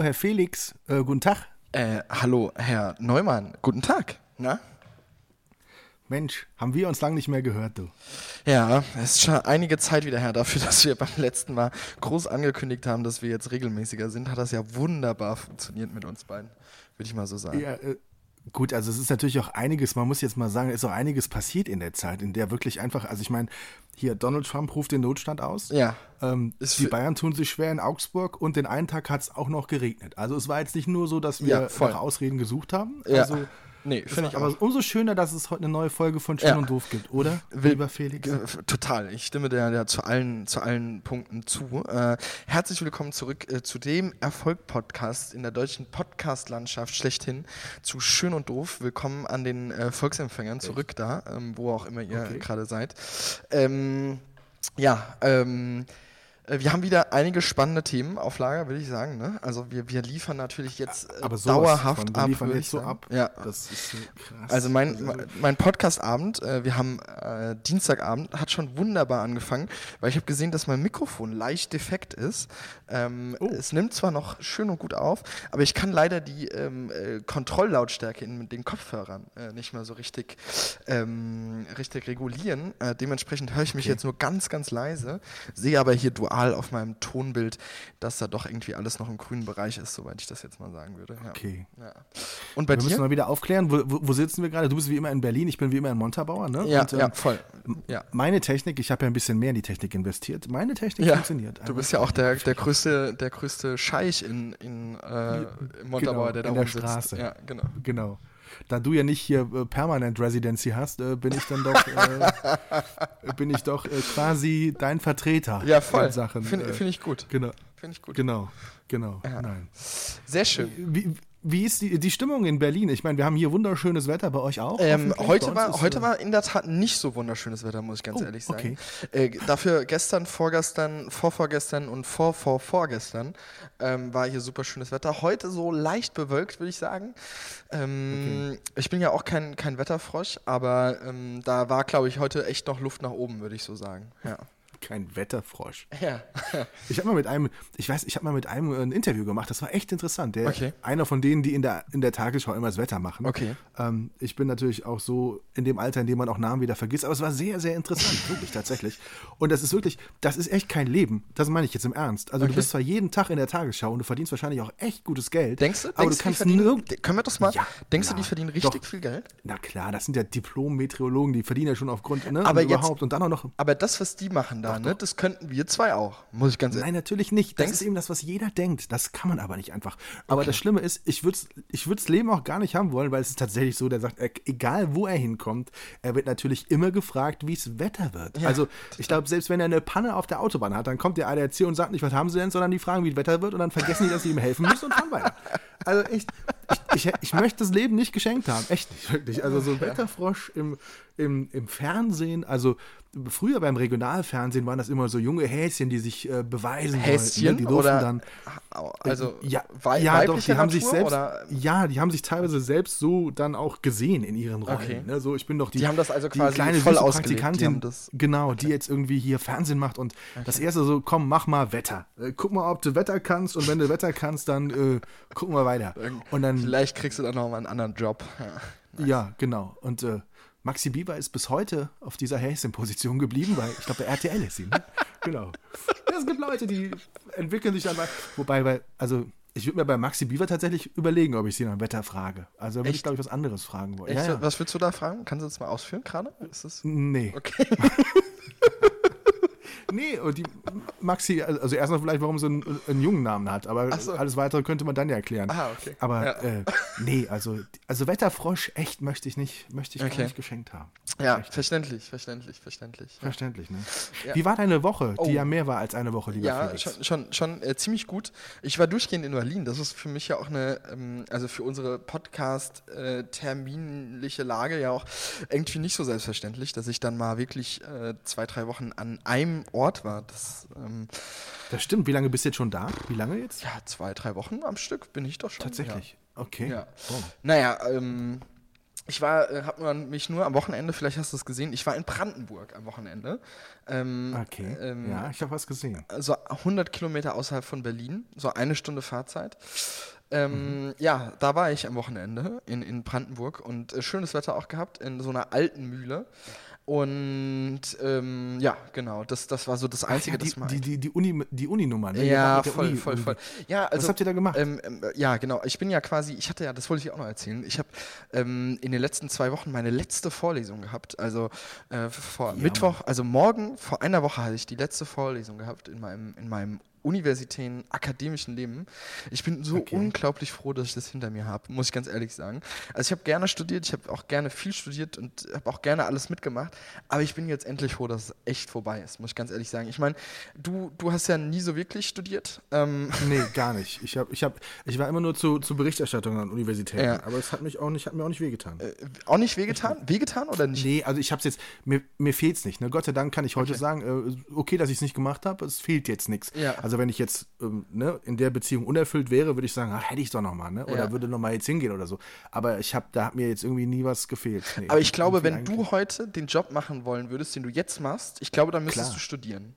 Hallo, Herr Felix. Äh, guten Tag. Äh, hallo, Herr Neumann. Guten Tag. Na? Mensch, haben wir uns lange nicht mehr gehört, du. Ja, es ist schon einige Zeit wieder her dafür, dass wir beim letzten Mal groß angekündigt haben, dass wir jetzt regelmäßiger sind. Hat das ja wunderbar funktioniert mit uns beiden, würde ich mal so sagen. Ja, äh, gut, also es ist natürlich auch einiges, man muss jetzt mal sagen, es ist auch einiges passiert in der Zeit, in der wirklich einfach, also ich meine, hier Donald Trump ruft den Notstand aus. Ja. Ähm, die Bayern tun sich schwer in Augsburg und den einen Tag hat es auch noch geregnet. Also es war jetzt nicht nur so, dass wir Ja, nach Ausreden gesucht haben. Ja. Also, nee, finde ich aber auch. umso schöner, dass es heute eine neue Folge von Schön Ja. und Doof gibt, oder? Will- Lieber Felix. Total. Ich stimme der, der zu, allen, zu allen Punkten zu. Äh, herzlich willkommen zurück äh, zu dem Erfolg-Podcast in der deutschen Podcast-Landschaft schlechthin zu Schön und Doof. Willkommen an den äh, Volksempfängern zurück da, ähm, wo auch immer ihr Okay. gerade seid. Ähm, ja, ähm, äh, wir haben wieder einige spannende Themen auf Lager, würde ich sagen. Ne? Also wir, wir liefern natürlich jetzt äh, aber sowas dauerhaft ab. liefern jetzt so ab. Ja. Das ist so krass. Also mein, mein Podcast-Abend, äh, wir haben äh, Dienstagabend, hat schon wunderbar angefangen, weil ich habe gesehen, dass mein Mikrofon leicht defekt ist. Ähm, Oh. Es nimmt zwar noch schön und gut auf, aber ich kann leider die ähm, äh, Kontrolllautstärke in den Kopfhörern äh, nicht mehr so richtig, ähm, richtig regulieren. Äh, dementsprechend höre ich mich jetzt nur ganz, ganz leise, sehe aber hier dual auf meinem Tonbild, dass da doch irgendwie alles noch im grünen Bereich ist, soweit ich das jetzt mal sagen würde. Ja. Okay. Ja. Und bei Wir müssen dir? mal wieder aufklären, wo, wo, sitzen wir gerade? Du bist wie immer in Berlin, ich bin wie immer in Montabaur, ne? Ja, Und, ähm, ja, voll. Ja. Meine Technik, ich habe ja ein bisschen mehr in die Technik investiert. Meine Technik Ja, funktioniert. du bist ja auch der, der größte, der größte Scheich in, in äh, im Montabaur, Genau, der da in der rumsitzt. Straße. Ja, genau. Genau. Da du ja nicht hier äh, Permanent Residency hast, äh, bin ich dann doch, äh, bin ich doch äh, quasi dein Vertreter Ja, voll. in Sachen. Finde äh, find ich gut. Genau, Finde ich gut. genau, genau. Ja. Nein. Sehr schön. Wie, wie ist die, die Stimmung in Berlin? Ich meine, wir haben hier wunderschönes Wetter, bei euch auch? Ähm, heute war, heute äh, war in der Tat nicht so wunderschönes Wetter, muss ich ganz Oh, ehrlich sagen. okay. Äh, dafür gestern, vorgestern, vorvorgestern und vor, vor, vorgestern ähm, war hier super schönes Wetter. Heute so leicht bewölkt, würde ich sagen. Ähm, Ich bin ja auch kein, kein Wetterfrosch, aber ähm, da war, glaube ich, heute echt noch Luft nach oben, würde ich so sagen. Ja. Kein Wetterfrosch. ja. Ich habe mal mit einem, ich weiß, ich habe mal mit einem äh, ein Interview gemacht, das war echt interessant. Der, Okay. Einer von denen, die in der, in der Tagesschau immer das Wetter machen. Okay. Ähm, ich bin natürlich auch so in dem Alter, in dem man auch Namen wieder vergisst, aber es war sehr, sehr interessant, wirklich tatsächlich. Und das ist wirklich, das ist echt kein Leben. Das meine ich jetzt im Ernst. Also Okay. du bist zwar jeden Tag in der Tagesschau und du verdienst wahrscheinlich auch echt gutes Geld. Denkst du? Aber denkst du kannst nirgend. Können wir das mal? Ja, denkst du, klar. die verdienen richtig Doch. viel Geld? Na klar, das sind ja Diplom-Meteorologen, die verdienen ja schon aufgrund, ne? Aber jetzt- überhaupt. Und dann auch noch Aber das, was die machen da, ne, das könnten wir zwei auch, muss ich ganz ehrlich Nein, natürlich nicht. Das Denkst- ist eben das, was jeder denkt. Das kann man aber nicht einfach. Aber das Schlimme ist, ich würde ich würd's Leben auch gar nicht haben wollen, weil es ist tatsächlich so, der sagt, egal wo er hinkommt, er wird natürlich immer gefragt, wie es Wetter wird. Ja, also ich glaube, selbst wenn er eine Panne auf der Autobahn hat, dann kommt der ADAC und sagt nicht, was haben sie denn, sondern die fragen, wie das Wetter wird und dann vergessen die, dass sie ihm helfen müssen und fahren weiter. Also echt, ich, ich, ich möchte das Leben nicht geschenkt haben. Echt nicht, wirklich. Also so ein Wetterfrosch im, im, im Fernsehen, also früher beim Regionalfernsehen waren das immer so junge Häschen, die sich äh, beweisen Häschen wollten. Ne? Die durften oder dann also ja, wei ja doch, die haben sich selbst, oder ja, die haben sich teilweise selbst so dann auch gesehen in ihren Rollen. Okay. Ne? So, ich bin doch die, Die haben das also die quasi kleine voll. Die Praktikantin, das- genau, die jetzt irgendwie hier Fernsehen macht und das erste so, komm, mach mal Wetter. Äh, guck mal, ob du Wetter kannst und wenn du Wetter kannst, dann äh, gucken wir weiter. Und dann, vielleicht kriegst du dann noch mal einen anderen Job. Ja. ja, genau. Und äh, Maxi Bieber ist bis heute auf dieser Häschen-Position geblieben, weil ich glaube, bei RTL ist sie, ne? genau. Es gibt Leute, die entwickeln sich dann mal. Wobei, bei, also ich würde mir bei Maxi Bieber tatsächlich überlegen, ob ich sie nach Wetter frage. Also würde ich, glaube ich, was anderes fragen wollen. Ja, ja. Was willst du da fragen? Kannst du das mal ausführen gerade? Ist das Nee. okay? Nee, die Maxi, also erstmal vielleicht, warum sie einen, einen jungen Namen hat, aber so. alles weitere könnte man dann ja erklären. Ah, okay. Aber Ja. äh, nee, also, also Wetterfrosch, echt möchte ich nicht, möchte ich Okay. gar nicht geschenkt haben. Ja, Echt. verständlich, verständlich, verständlich. Ja. Verständlich, ne? Ja. Wie war deine Woche, die Oh. ja mehr war als eine Woche, lieber Ja, Felix? schon, schon, schon äh, ziemlich gut. Ich war durchgehend in Berlin. Das ist für mich ja auch eine, ähm, also für unsere Podcast-terminliche Lage ja auch irgendwie nicht so selbstverständlich, dass ich dann mal wirklich äh, zwei, drei Wochen an einem Ort war. Das, ähm, Das stimmt. Wie lange bist du jetzt schon da? Wie lange jetzt? ja, zwei, drei Wochen am Stück bin ich doch schon. Tatsächlich. Okay. Ja. Oh. Naja, ähm, ich war, äh, hab man mich nur am Wochenende, vielleicht hast du es gesehen, ich war in Brandenburg am Wochenende. Ähm, Okay. ähm, ja, ich habe was gesehen. so 100 Kilometer außerhalb von Berlin, so eine Stunde Fahrzeit. Ähm, Mhm. Ja, da war ich am Wochenende in, in Brandenburg und äh, schönes Wetter auch gehabt in so einer alten Mühle. Und ähm, ja, genau, das, das war so das Einzige, Ach ja, das mal. die, die, die, die, Uni, die Uni-Nummer, ne? Ja, voll, Uni voll, voll. Ja, also, Was habt ihr da gemacht? ähm, ähm, ja, genau. Ich bin ja quasi, ich hatte ja, das wollte ich auch noch erzählen. Ich habe ähm, in den letzten zwei Wochen meine letzte Vorlesung gehabt. Also äh, vor Mittwoch, also morgen, vor einer Woche hatte ich die letzte Vorlesung gehabt in meinem, in meinem universitären, akademischen Leben. Ich bin so Okay. unglaublich froh, dass ich das hinter mir habe, muss ich ganz ehrlich sagen. Also ich habe gerne studiert, ich habe auch gerne viel studiert und habe auch gerne alles mitgemacht, aber ich bin jetzt endlich froh, dass es echt vorbei ist, muss ich ganz ehrlich sagen. Ich meine, du, du hast ja nie so wirklich studiert. Ähm, Nee, gar nicht. Ich, hab, ich, hab, ich war immer nur zu, zu Berichterstattung an Universitäten. Ja. Aber es hat, mich auch nicht, hat mir auch nicht wehgetan. äh, auch nicht wehgetan? Wehgetan oder nicht? Nee, also ich hab's jetzt, mir, mir fehlt's nicht. Ne? Gott sei Dank kann ich heute Okay. sagen, äh, okay, dass ich es nicht gemacht habe, es fehlt jetzt nichts. Ja. Also wenn ich jetzt ähm, ne, in der Beziehung unerfüllt wäre, würde ich sagen, ach, hätte ich doch nochmal, ne? Oder Ja. würde nochmal jetzt hingehen oder so. Aber ich hab, da hat mir jetzt irgendwie nie was gefehlt. Nee, Aber ich glaube, wenn irgendwie du heute den Job machen wollen würdest, den du jetzt machst, ich glaube, dann müsstest Klar. du studieren.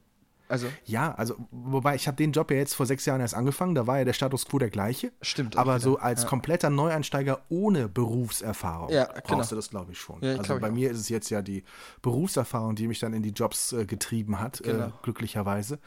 Also, Ja, also, wobei ich habe den Job ja jetzt vor sechs Jahren erst angefangen, da war ja der Status quo der gleiche. Stimmt auch Aber so als ja. kompletter Neueinsteiger ohne Berufserfahrung Ja, brauchst genau. du das, glaube ich, schon. Ja, also bei auch. mir ist es jetzt ja die Berufserfahrung, die mich dann in die Jobs äh, getrieben hat, Genau. äh, glücklicherweise.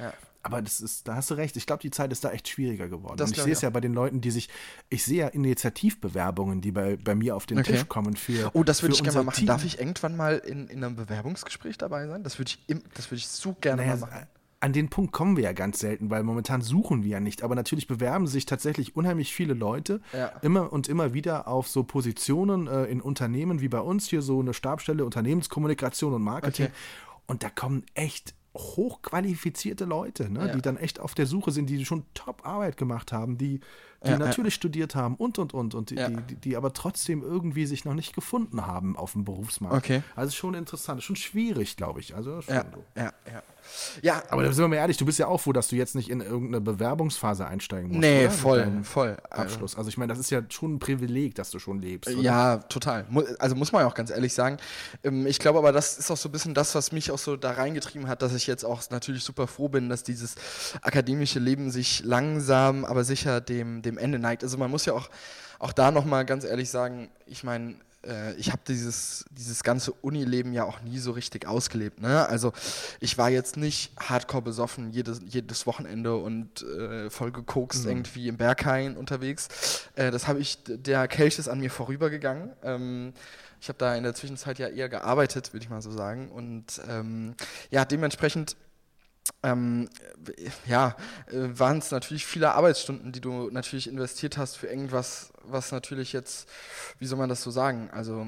Aber das ist, da hast du recht. Ich glaube, die Zeit ist da echt schwieriger geworden. Das Und ich sehe es ja bei den Leuten, die sich, ich sehe ja Initiativbewerbungen, die bei, bei mir auf den Okay. Tisch kommen für. oh, das würde ich gerne mal machen. Team. Darf ich irgendwann mal in, in einem Bewerbungsgespräch dabei sein? Das würde ich, im, das würde ich so gerne Naja, mal machen. an den Punkt kommen wir ja ganz selten, weil momentan suchen wir ja nicht. Aber natürlich bewerben sich tatsächlich unheimlich viele Leute Ja. immer und immer wieder auf so Positionen äh, in Unternehmen wie bei uns hier so eine Stabstelle Unternehmenskommunikation und Marketing. Okay. Und da kommen echt hochqualifizierte Leute, ne, Ja. die dann echt auf der Suche sind, die schon Top-Arbeit gemacht haben, die, die Ja, natürlich studiert haben und und und und die, Ja. die, die, aber trotzdem irgendwie sich noch nicht gefunden haben auf dem Berufsmarkt. Okay. Also schon interessant, schon schwierig, glaube ich. Also Ja, ja, ja. Ja, Aber da sind wir mal ehrlich, du bist ja auch froh, dass du jetzt nicht in irgendeine Bewerbungsphase einsteigen musst. nee, oder? Voll, voll. Abschluss. Also ich meine, das ist ja schon ein Privileg, dass du schon lebst. oder? Ja, total. Also muss man ja auch ganz ehrlich sagen. Ähm, Ich glaube aber, das ist auch so ein bisschen das, was mich auch so da reingetrieben hat, dass ich jetzt auch natürlich super froh bin, dass dieses akademische Leben sich langsam, aber sicher dem, dem Ende neigt. Also man muss ja auch, auch da nochmal ganz ehrlich sagen, ich meine, äh, ich habe dieses, dieses ganze Unileben ja auch nie so richtig ausgelebt. Ne? Also ich war jetzt nicht hardcore besoffen jedes, jedes Wochenende und äh, voll gekokst irgendwie im Berghain unterwegs. Äh, das habe ich, der Kelch ist an mir vorübergegangen. Ähm, ich habe da in der Zwischenzeit ja eher gearbeitet, würde ich mal so sagen. Und ähm, ja, dementsprechend ähm, ja, waren es natürlich viele Arbeitsstunden, die du natürlich investiert hast für irgendwas, was natürlich jetzt, wie soll man das so sagen, also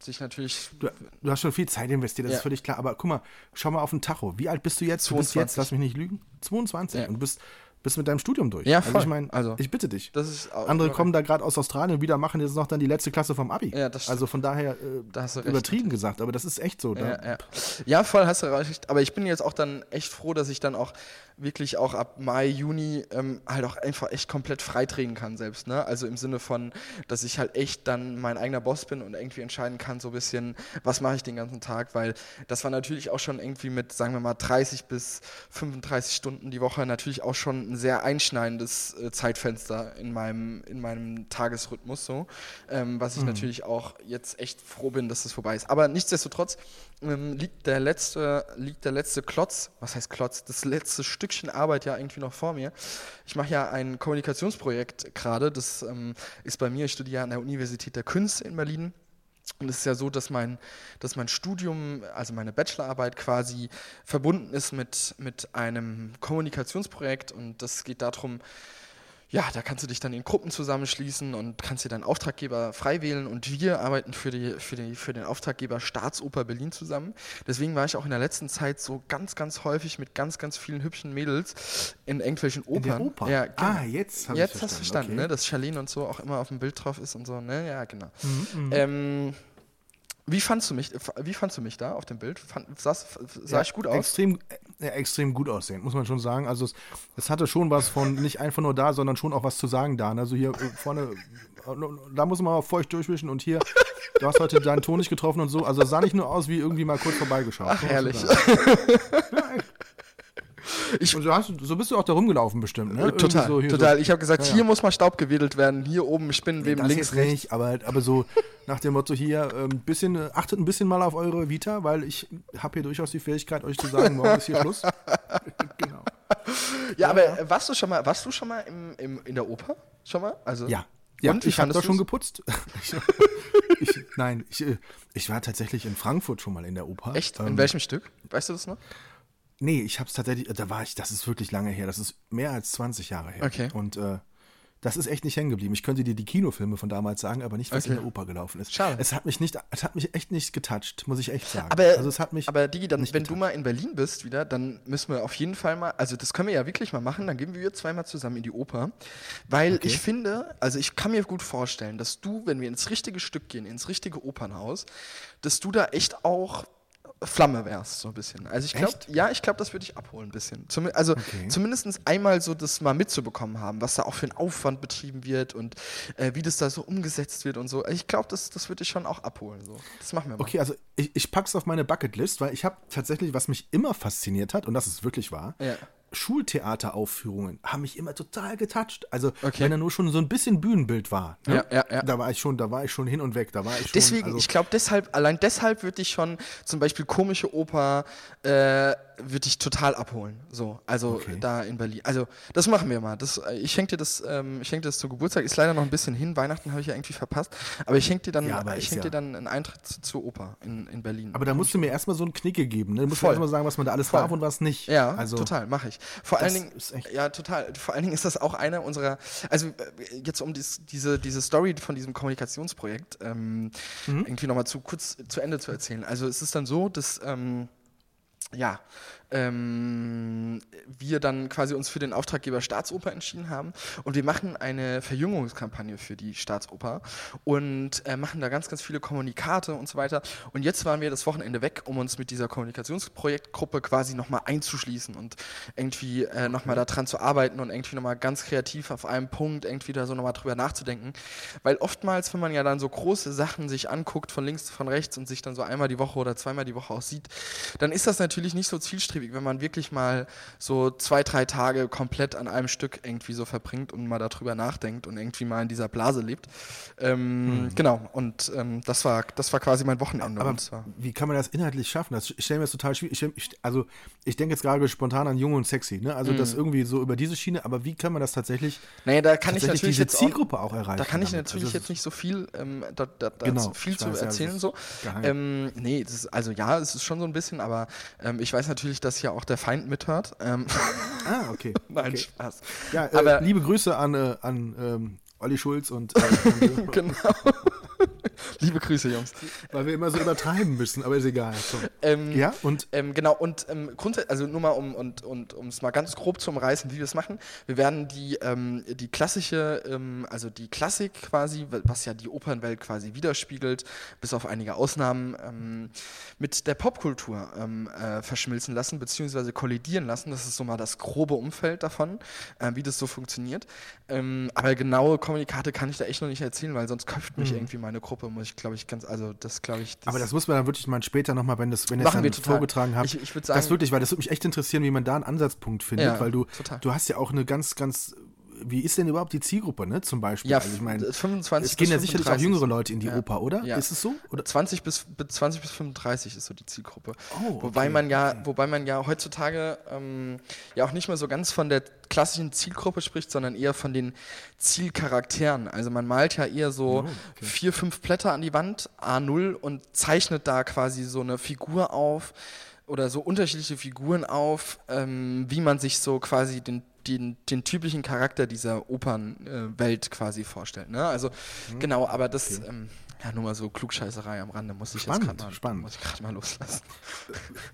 sich natürlich Du, du hast schon viel Zeit investiert, das Ja. ist völlig klar. Aber guck mal, schau mal auf den Tacho. Wie alt bist du jetzt? Du bist 22. jetzt, lass mich nicht lügen, 22. Ja. Und du bist, bist mit deinem Studium durch. Ja, Also voll. ich meine, Also, ich bitte dich. Andere kommen da gerade aus Australien wieder, machen jetzt noch dann die letzte Klasse vom Abi. Ja, das stimmt. also von daher äh, Da hast du recht, übertrieben gesagt, aber das ist echt so. Ja, Da, ja. ja, voll hast du recht. Aber ich bin jetzt auch dann echt froh, dass ich dann auch wirklich auch ab Mai, Juni ähm, halt auch einfach echt komplett freitreten kann selbst. Ne? Also im Sinne von, dass ich halt echt dann mein eigener Boss bin und irgendwie entscheiden kann, so ein bisschen, was mache ich den ganzen Tag, weil das war natürlich auch schon irgendwie mit, sagen wir mal, 30 bis 35 Stunden die Woche natürlich auch schon ein sehr einschneidendes äh, Zeitfenster in meinem, in meinem Tagesrhythmus so, ähm, was ich natürlich auch jetzt echt froh bin, dass das vorbei ist. Aber nichtsdestotrotz ähm, liegt der letzte, liegt der letzte Klotz, was heißt Klotz, das letzte Stückchen Arbeit ja irgendwie noch vor mir. Ich mache ja ein Kommunikationsprojekt gerade, das ähm, ist bei mir, ich studiere an der Universität der Künste in Berlin. Und es ist ja so, dass mein, dass mein Studium, also meine Bachelorarbeit quasi verbunden ist mit, mit einem Kommunikationsprojekt und das geht darum, ja, da kannst du dich dann in Gruppen zusammenschließen und kannst dir deinen Auftraggeber frei wählen und wir arbeiten für, die, für, die, für den Auftraggeber Staatsoper Berlin zusammen. Deswegen war ich auch in der letzten Zeit so ganz, ganz häufig mit ganz, ganz vielen hübschen Mädels in irgendwelchen Opern. In der Oper? Ja, genau. Ah, jetzt hab ich Jetzt hast du verstanden, verstanden, okay. ne? dass Charlene und so auch immer auf dem Bild drauf ist und so, ne? Ja, genau. Mhm, Ähm, wie fandst du mich, wie fandst du mich da auf dem Bild? Fand, sah's, sah Ja, ich gut aus? Extrem, äh, extrem gut aussehen, muss man schon sagen. Also es, es hatte schon was von nicht einfach nur da, sondern schon auch was zu sagen da. Also hier äh, vorne, äh, da muss man auch feucht durchwischen und hier, du hast heute deinen Ton nicht getroffen und so. Also es sah nicht nur aus wie irgendwie mal kurz vorbeigeschaut. Ach, herrlich. sagen. Ich- und so, hast, so bist du auch da rumgelaufen bestimmt, ne? Total, so total. So, Ich habe gesagt, Ja, ja. hier muss mal Staub gewedelt werden, hier oben Spinnenweben, das links, rechts. nicht, aber, aber so nach dem Motto hier, ähm, bisschen, äh, achtet ein bisschen mal auf eure Vita, weil ich habe hier durchaus die Fähigkeit, euch zu sagen, morgen ist hier Schluss. genau. Ja, aber äh, warst du schon mal, warst du schon mal im, im, in der Oper? Schon mal? Also, Ja. Ja, Und, ich habe doch schon geputzt. ich, ich, nein, ich, äh, ich war tatsächlich in Frankfurt schon mal in der Oper. Echt? In Ähm, welchem Stück? Weißt du das noch? Nee, ich habe es tatsächlich, da war ich, das ist wirklich lange her, das ist mehr als 20 Jahre her. Okay. Und äh, das ist echt nicht hängen geblieben. Ich könnte dir die Kinofilme von damals sagen, aber nicht, was Okay. in der Oper gelaufen ist. Schade. Es hat mich nicht, es hat mich echt nicht getoucht, muss ich echt sagen. Aber, also es hat mich aber Digi, dann, nicht wenn du getoucht. mal in Berlin bist wieder, dann müssen wir auf jeden Fall mal, also das können wir ja wirklich mal machen, dann gehen wir zweimal zusammen in die Oper. Weil Okay. ich finde, also ich kann mir gut vorstellen, dass du, wenn wir ins richtige Stück gehen, ins richtige Opernhaus, dass du da echt auch Flamme wärst, so ein bisschen. Also ich glaube, ja, ich glaube, das würde ich abholen ein bisschen. Zum, also Okay. zumindest einmal so das mal mitzubekommen haben, was da auch für ein Aufwand betrieben wird und äh, wie das da so umgesetzt wird und so. Ich glaube, das, das würde ich schon auch abholen. So. Das machen wir mal. Okay, also ich, ich pack's auf meine Bucketlist, weil ich habe tatsächlich, was mich immer fasziniert hat, und das ist wirklich wahr, Ja. Schultheateraufführungen haben mich immer total getoucht. Also Okay. wenn er nur schon so ein bisschen Bühnenbild war, ne? Ja, ja, ja. da war ich schon, da war ich schon hin und weg. Da war ich schon, Deswegen, also, ich glaube, deshalb, allein deshalb würde ich schon zum Beispiel komische Oper, äh, würde ich total abholen. So, also Okay. da in Berlin. Also, das machen wir mal. Das, äh, ich schenke dir das, ähm, ich schenke dir das zum Geburtstag. Ist leider noch ein bisschen hin. Weihnachten habe ich ja irgendwie verpasst. Aber ich schenke dir dann, Ja, ich schenke dir dann einen Eintritt zu- zur Oper in, in Berlin. aber da musst du mir erstmal so einen Knicke geben. Ne? Du musst Voll. mir erstmal sagen, was man da alles Voll. darf und was nicht. Ja, also, total, mache ich. Vor allen das Dingen, ist echt- ja, total. Vor allen Dingen ist das auch einer unserer, also äh, jetzt um dies, diese, diese Story von diesem Kommunikationsprojekt ähm, Mhm. irgendwie nochmal zu kurz zu Ende zu erzählen. Also es ist dann so, dass ähm, ja, ähm, wir dann quasi uns für den Auftraggeber Staatsoper entschieden haben und wir machen eine Verjüngungskampagne für die Staatsoper und äh, machen da ganz, ganz viele Kommunikate und so weiter. Und jetzt waren wir das Wochenende weg, um uns mit dieser Kommunikationsprojektgruppe quasi nochmal einzuschließen und irgendwie äh, nochmal daran zu arbeiten und irgendwie nochmal ganz kreativ auf einem Punkt irgendwie da so nochmal drüber nachzudenken. Weil oftmals, wenn man ja dann so große Sachen sich anguckt, von links, von rechts und sich dann so einmal die Woche oder zweimal die Woche auch sieht, dann ist das natürlich nicht so zielstrebig, wenn man wirklich mal so zwei, drei Tage komplett an einem Stück irgendwie so verbringt und mal darüber nachdenkt und irgendwie mal in dieser Blase lebt. Ähm, Genau, und ähm, das, war, das war quasi mein Wochenende. Aber wie kann man das inhaltlich schaffen? Das ich stelle mir das total schwierig. Ich, also ich denke jetzt gerade spontan an Jung und Sexy, ne? Also Mhm. das irgendwie so über diese Schiene, aber wie kann man das tatsächlich, naja, da kann ich natürlich diese jetzt auch, Zielgruppe auch, erreichen? Da kann ich damit? natürlich Also, jetzt nicht so viel, ähm, da, da, da Genau, viel zu weiß, ja, erzählen. ist so. Ähm, nee, ist, also ja, es ist schon so ein bisschen, aber ähm, ich weiß natürlich, dass hier auch der Feind mithört. Ähm, Ah, okay. Nein, okay. Spaß. Ja, äh, liebe Grüße an, äh, an ähm, Olli Schulz und äh, genau. Liebe Grüße, Jungs. weil wir immer so übertreiben müssen, aber ist egal. Ähm, Ja, und Ähm, genau, und ähm, grundsätzlich, also nur mal um und, und um es mal ganz grob zu umreißen, wie wir es machen. Wir werden die, ähm, die klassische, ähm, also die Klassik quasi, was ja die Opernwelt quasi widerspiegelt, bis auf einige Ausnahmen, ähm, mit der Popkultur äh, verschmilzen lassen, beziehungsweise kollidieren lassen. Das ist so mal das grobe Umfeld davon, äh, wie das so funktioniert. Aber genaue Kommunikate kann ich da echt noch nicht erzählen, weil sonst köpft mich irgendwie meine Gruppe, muss ich glaube ich ganz, also das glaube ich. aber das muss man dann wirklich mal später nochmal, wenn das, wenn ihr es Machen dann wir total. vorgetragen habt. Ich- ich sagen- das wirklich, weil das würde mich echt interessieren, wie man da einen Ansatzpunkt findet, Ja, weil du, total. du hast ja auch eine ganz, ganz, wie ist denn überhaupt die Zielgruppe, ne? Zum Beispiel. Ja, also ich meine, 25 es gehen ja sicherlich auch 35. jüngere Leute in die Ja. Oper, oder? Ja. Ist es so? Oder? 20 bis, bis 20 bis 35 ist so die Zielgruppe. Oh, wobei okay, man ja, okay. wobei man ja heutzutage ähm, ja auch nicht mehr so ganz von der klassischen Zielgruppe spricht, sondern eher von den Zielcharakteren. Also man malt ja eher so vier, fünf Blätter an die Wand, A0 und zeichnet da quasi so eine Figur auf oder so unterschiedliche Figuren auf, ähm, wie man sich so quasi den den, den typischen Charakter dieser Opernwelt quasi vorstellt. Ne? Also genau, aber das, ähm, ja, nur mal so Klugscheißerei am Rande, muss ich Spannend, jetzt gerade mal, spannend. muss ich grad mal loslassen.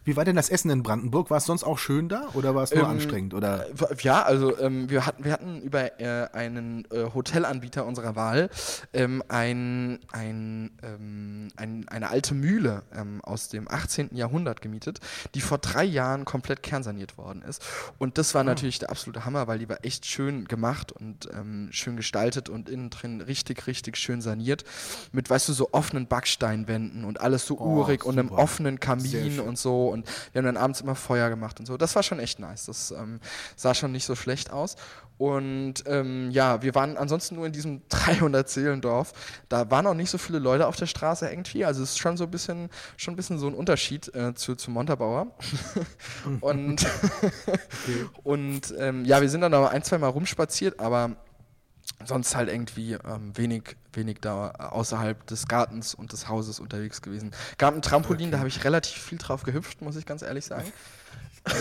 Wie war denn das Essen in Brandenburg? War es sonst auch schön da oder war es nur Ähm, anstrengend? Oder? Ja, also ähm, wir, hatten, wir hatten über äh, einen äh, Hotelanbieter unserer Wahl ähm, ein, ein, ähm, ein, eine alte Mühle ähm, aus dem 18. Jahrhundert gemietet, die vor drei Jahren komplett kernsaniert worden ist. Und das war natürlich der absolute Hammer, weil die war echt schön gemacht und ähm, schön gestaltet und innen drin richtig, richtig schön saniert. Mit, weißt du, so offenen Backsteinwänden und alles so Oh, urig und einem super. offenen Kamin und so. Und wir haben dann abends immer Feuer gemacht und so. Das war schon echt nice. Das ähm, sah schon nicht so schlecht aus. Und ähm, ja, wir waren ansonsten nur in diesem 300-Seelendorf. Da waren auch nicht so viele Leute auf der Straße irgendwie. Also es ist schon so ein bisschen, schon ein bisschen so ein Unterschied äh, zu, zu Montabaur. und und ähm, ja, wir sind dann aber ein, zwei Mal rumspaziert, aber sonst halt irgendwie ähm, wenig, wenig da außerhalb des Gartens und des Hauses unterwegs gewesen. Gab ein Trampolin, da habe ich relativ viel drauf gehüpft, muss ich ganz ehrlich sagen.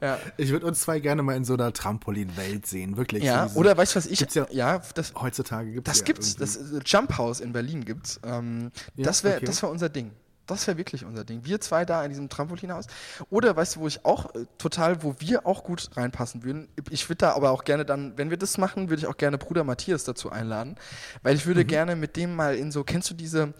Ja, Ich würde uns zwei gerne mal in so einer Trampolin-Welt sehen, wirklich. ja. So oder weißt du, was ich. Gibt's ja- ja, das, heutzutage gibt es das ja gibt's. irgendwie- Das äh, Jump House in Berlin gibt's. Ähm, Ja, das wäre okay. das wär unser Ding. Das wäre wirklich unser Ding. Wir zwei da in diesem Trampolinhaus. Oder weißt du, wo ich auch äh, total, wo wir auch gut reinpassen würden. Ich würde da aber auch gerne dann, wenn wir das machen, würde ich auch gerne Bruder Matthias dazu einladen. Weil ich Mhm. würde gerne mit dem mal in so, kennst du diese,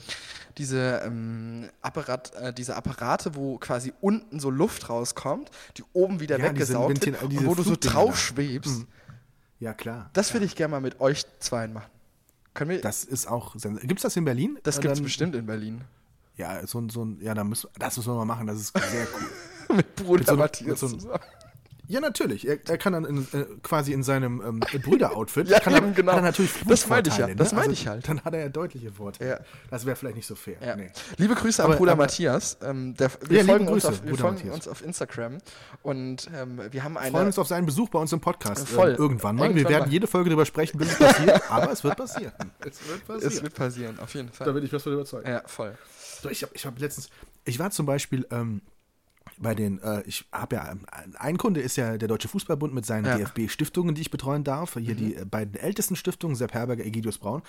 diese, ähm, Apparat, äh, diese Apparate, wo quasi unten so Luft rauskommt, die oben wieder Ja, weggesaugt wird, und diese wo du so drauf schwebst. ja, klar. Das würde ich gerne mal mit euch zweien machen. Können wir, Das ist auch. Gibt es das in Berlin? das Äh, gibt es bestimmt in Berlin. Ja, so ein, so ein, ja, da müssen, das müssen wir mal machen, das ist sehr cool. mit Bruder so- Matthias mit so- zusammen. Ja, natürlich. Er, er kann dann in, äh, quasi in seinem ähm, Brüder-Outfit, Ja, kann er, eben, genau. er natürlich Das meinte ich ja, das ne? meinte ich halt. Dann hat er ja deutliche Vorteile. Ja. Das wäre vielleicht nicht so fair. Ja. Nee. Liebe Grüße Aber- an Bruder aber- Matthias. Ähm, der, wir Ja, folgen, uns, Grüße, auf, wir Bruder folgen Matthias. uns auf Instagram und ähm, wir haben Wir eine. freuen uns auf seinen Besuch bei uns im Podcast. Voll. Äh, irgendwann mal. Irgendwann wir werden mal. jede Folge darüber sprechen, bis es passiert. aber es wird passieren. Es wird es passieren. wird passieren, auf jeden Da Fall. bin ich fest von überzeugt. Ja, voll. So, ich habe ich hab letztens, ich war zum Beispiel ähm, bei den, äh, ich habe ja, ähm, ein Kunde ist ja der Deutsche Fußballbund mit seinen Ja. DFB-Stiftungen, die ich betreuen darf. Hier die Mhm. äh, beiden ältesten Stiftungen, Sepp Herberger, Egidius Braun.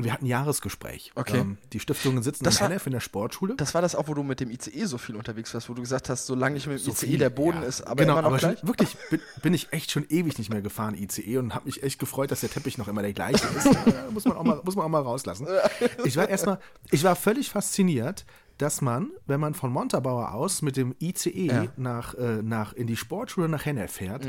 Und wir hatten ein Jahresgespräch. Okay. Ähm, die Stiftungen sitzen Das in Hennef in der Sportschule. Das war das auch, wo du mit dem ICE so viel unterwegs warst, wo du gesagt hast, solange nicht mit dem So ICE viel, der Boden ja. ist, aber genau, immer noch aber gleich. schon, wirklich bin, bin ich echt schon ewig nicht mehr gefahren ICE und habe mich echt gefreut, dass der Teppich noch immer der gleiche ist. Ja, muss man auch mal, muss man auch mal rauslassen. Ich war erstmal, ich war völlig fasziniert, dass man, wenn man von Montabaur aus mit dem ICE Ja. Mhm. nach, äh, nach in die Sportschule nach Hennef fährt.